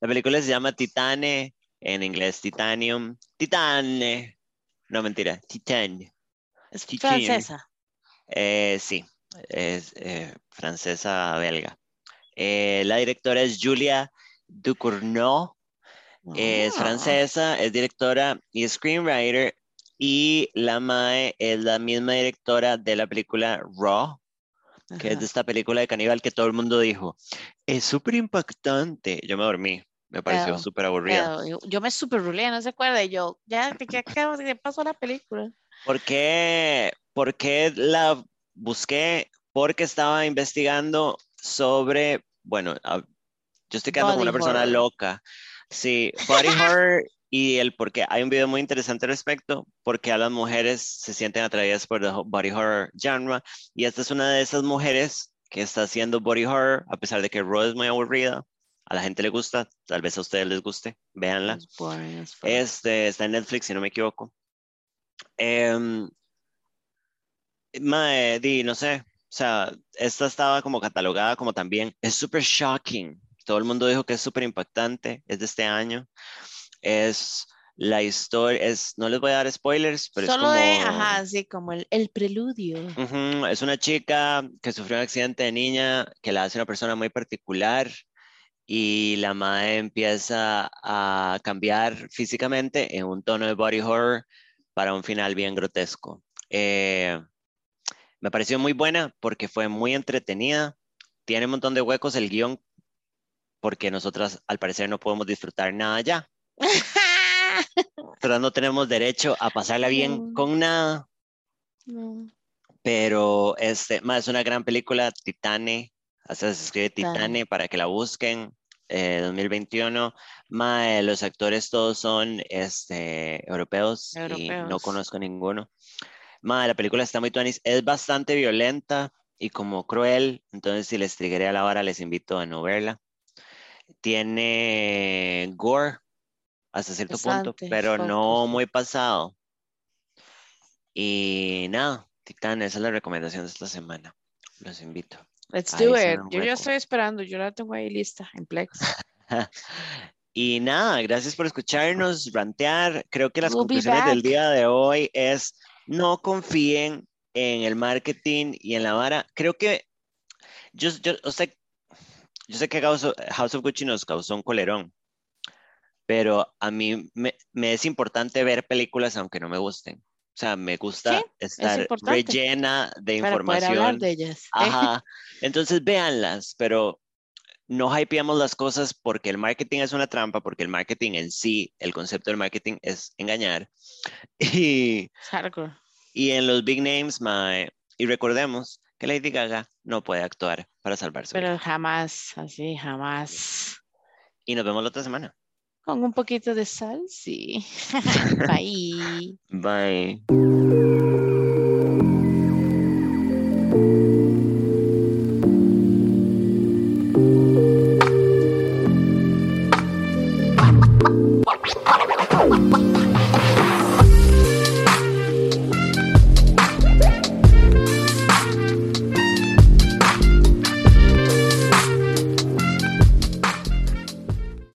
La película se llama Titane, en inglés Titanium. Titane. No, mentira, Titan. Es Titane. francesa. Eh, sí, es eh, francesa belga. Eh, la directora es Julia Ducournau. Es Ah, francesa, es directora y screenwriter. Y la Mae es la misma directora de la película Raw, que es ajá. de esta película de caníbal que todo el mundo dijo, es súper impactante. Yo me dormí, me pareció súper aburrida. Pero yo, yo me rulé, no se acuerda. Y yo, ya, ¿de qué, acabo- de qué pasó la película? ¿Por qué, por qué la busqué? Porque estaba investigando sobre, bueno, yo estoy quedando como Body una persona horror. loca. Sí, body horror y el por qué. Hay un video muy interesante al respecto, porque a las mujeres se sienten atraídas por el body horror genre. Y esta es una de esas mujeres que está haciendo body horror, a pesar de que Raw es muy aburrida. A la gente le gusta, tal vez a ustedes les guste, véanla. It's boring. Este, está en Netflix, si no me equivoco. Em, mae, di, no sé. O sea, esta estaba como catalogada como también. Es súper shocking. Todo el mundo dijo que es súper impactante. Es de este año. Es la historia. Es, no les voy a dar spoilers, pero Solo es como. de, ajá, así como el, el preludio. Es una chica que sufrió un accidente de niña que la hace una persona muy particular y la madre empieza a cambiar físicamente en un tono de body horror para un final bien grotesco. Eh, me pareció muy buena porque fue muy entretenida. Tiene un montón de huecos el guion porque nosotras al parecer no podemos disfrutar nada ya. Pero no tenemos derecho a pasarla bien No. con nada. No. Pero este, ma, es una gran película, Titane, o sea, se escribe Titane. Para que la busquen, eh, 2021. Ma, eh, los actores todos son este, europeos, y no conozco ninguno. Ma, la película está muy tuanis, es bastante violenta y como cruel, entonces si les trigueré a la vara les invito a no verla. Tiene gore hasta cierto punto, pero poco, no muy pasado. Y nada, Titán, esa es la recomendación de esta semana. Los invito. Let's do it. Yo ya estoy esperando, yo la tengo ahí lista en Plex. Y nada, gracias por escucharnos, rantear. Creo que las We'll conclusiones del día de hoy es no confíen en el marketing y en la vara. Creo que yo, yo, o sea, yo sé que House of, House of Gucci nos causó un colerón, pero a mí me, me es importante ver películas aunque no me gusten. O sea, me gusta Sí, estar importante. rellena de Para poder información. de ellas. Ajá. Entonces véanlas, pero no hypeamos las cosas porque el marketing es una trampa, porque el marketing en sí, el concepto del marketing es engañar. Y, y en los big names, mae, y recordemos que Lady Gaga no puede actuar para salvarse. Pero jamás, así, jamás. Y nos vemos la otra semana. Con un poquito de sal, sí. Bye. Bye.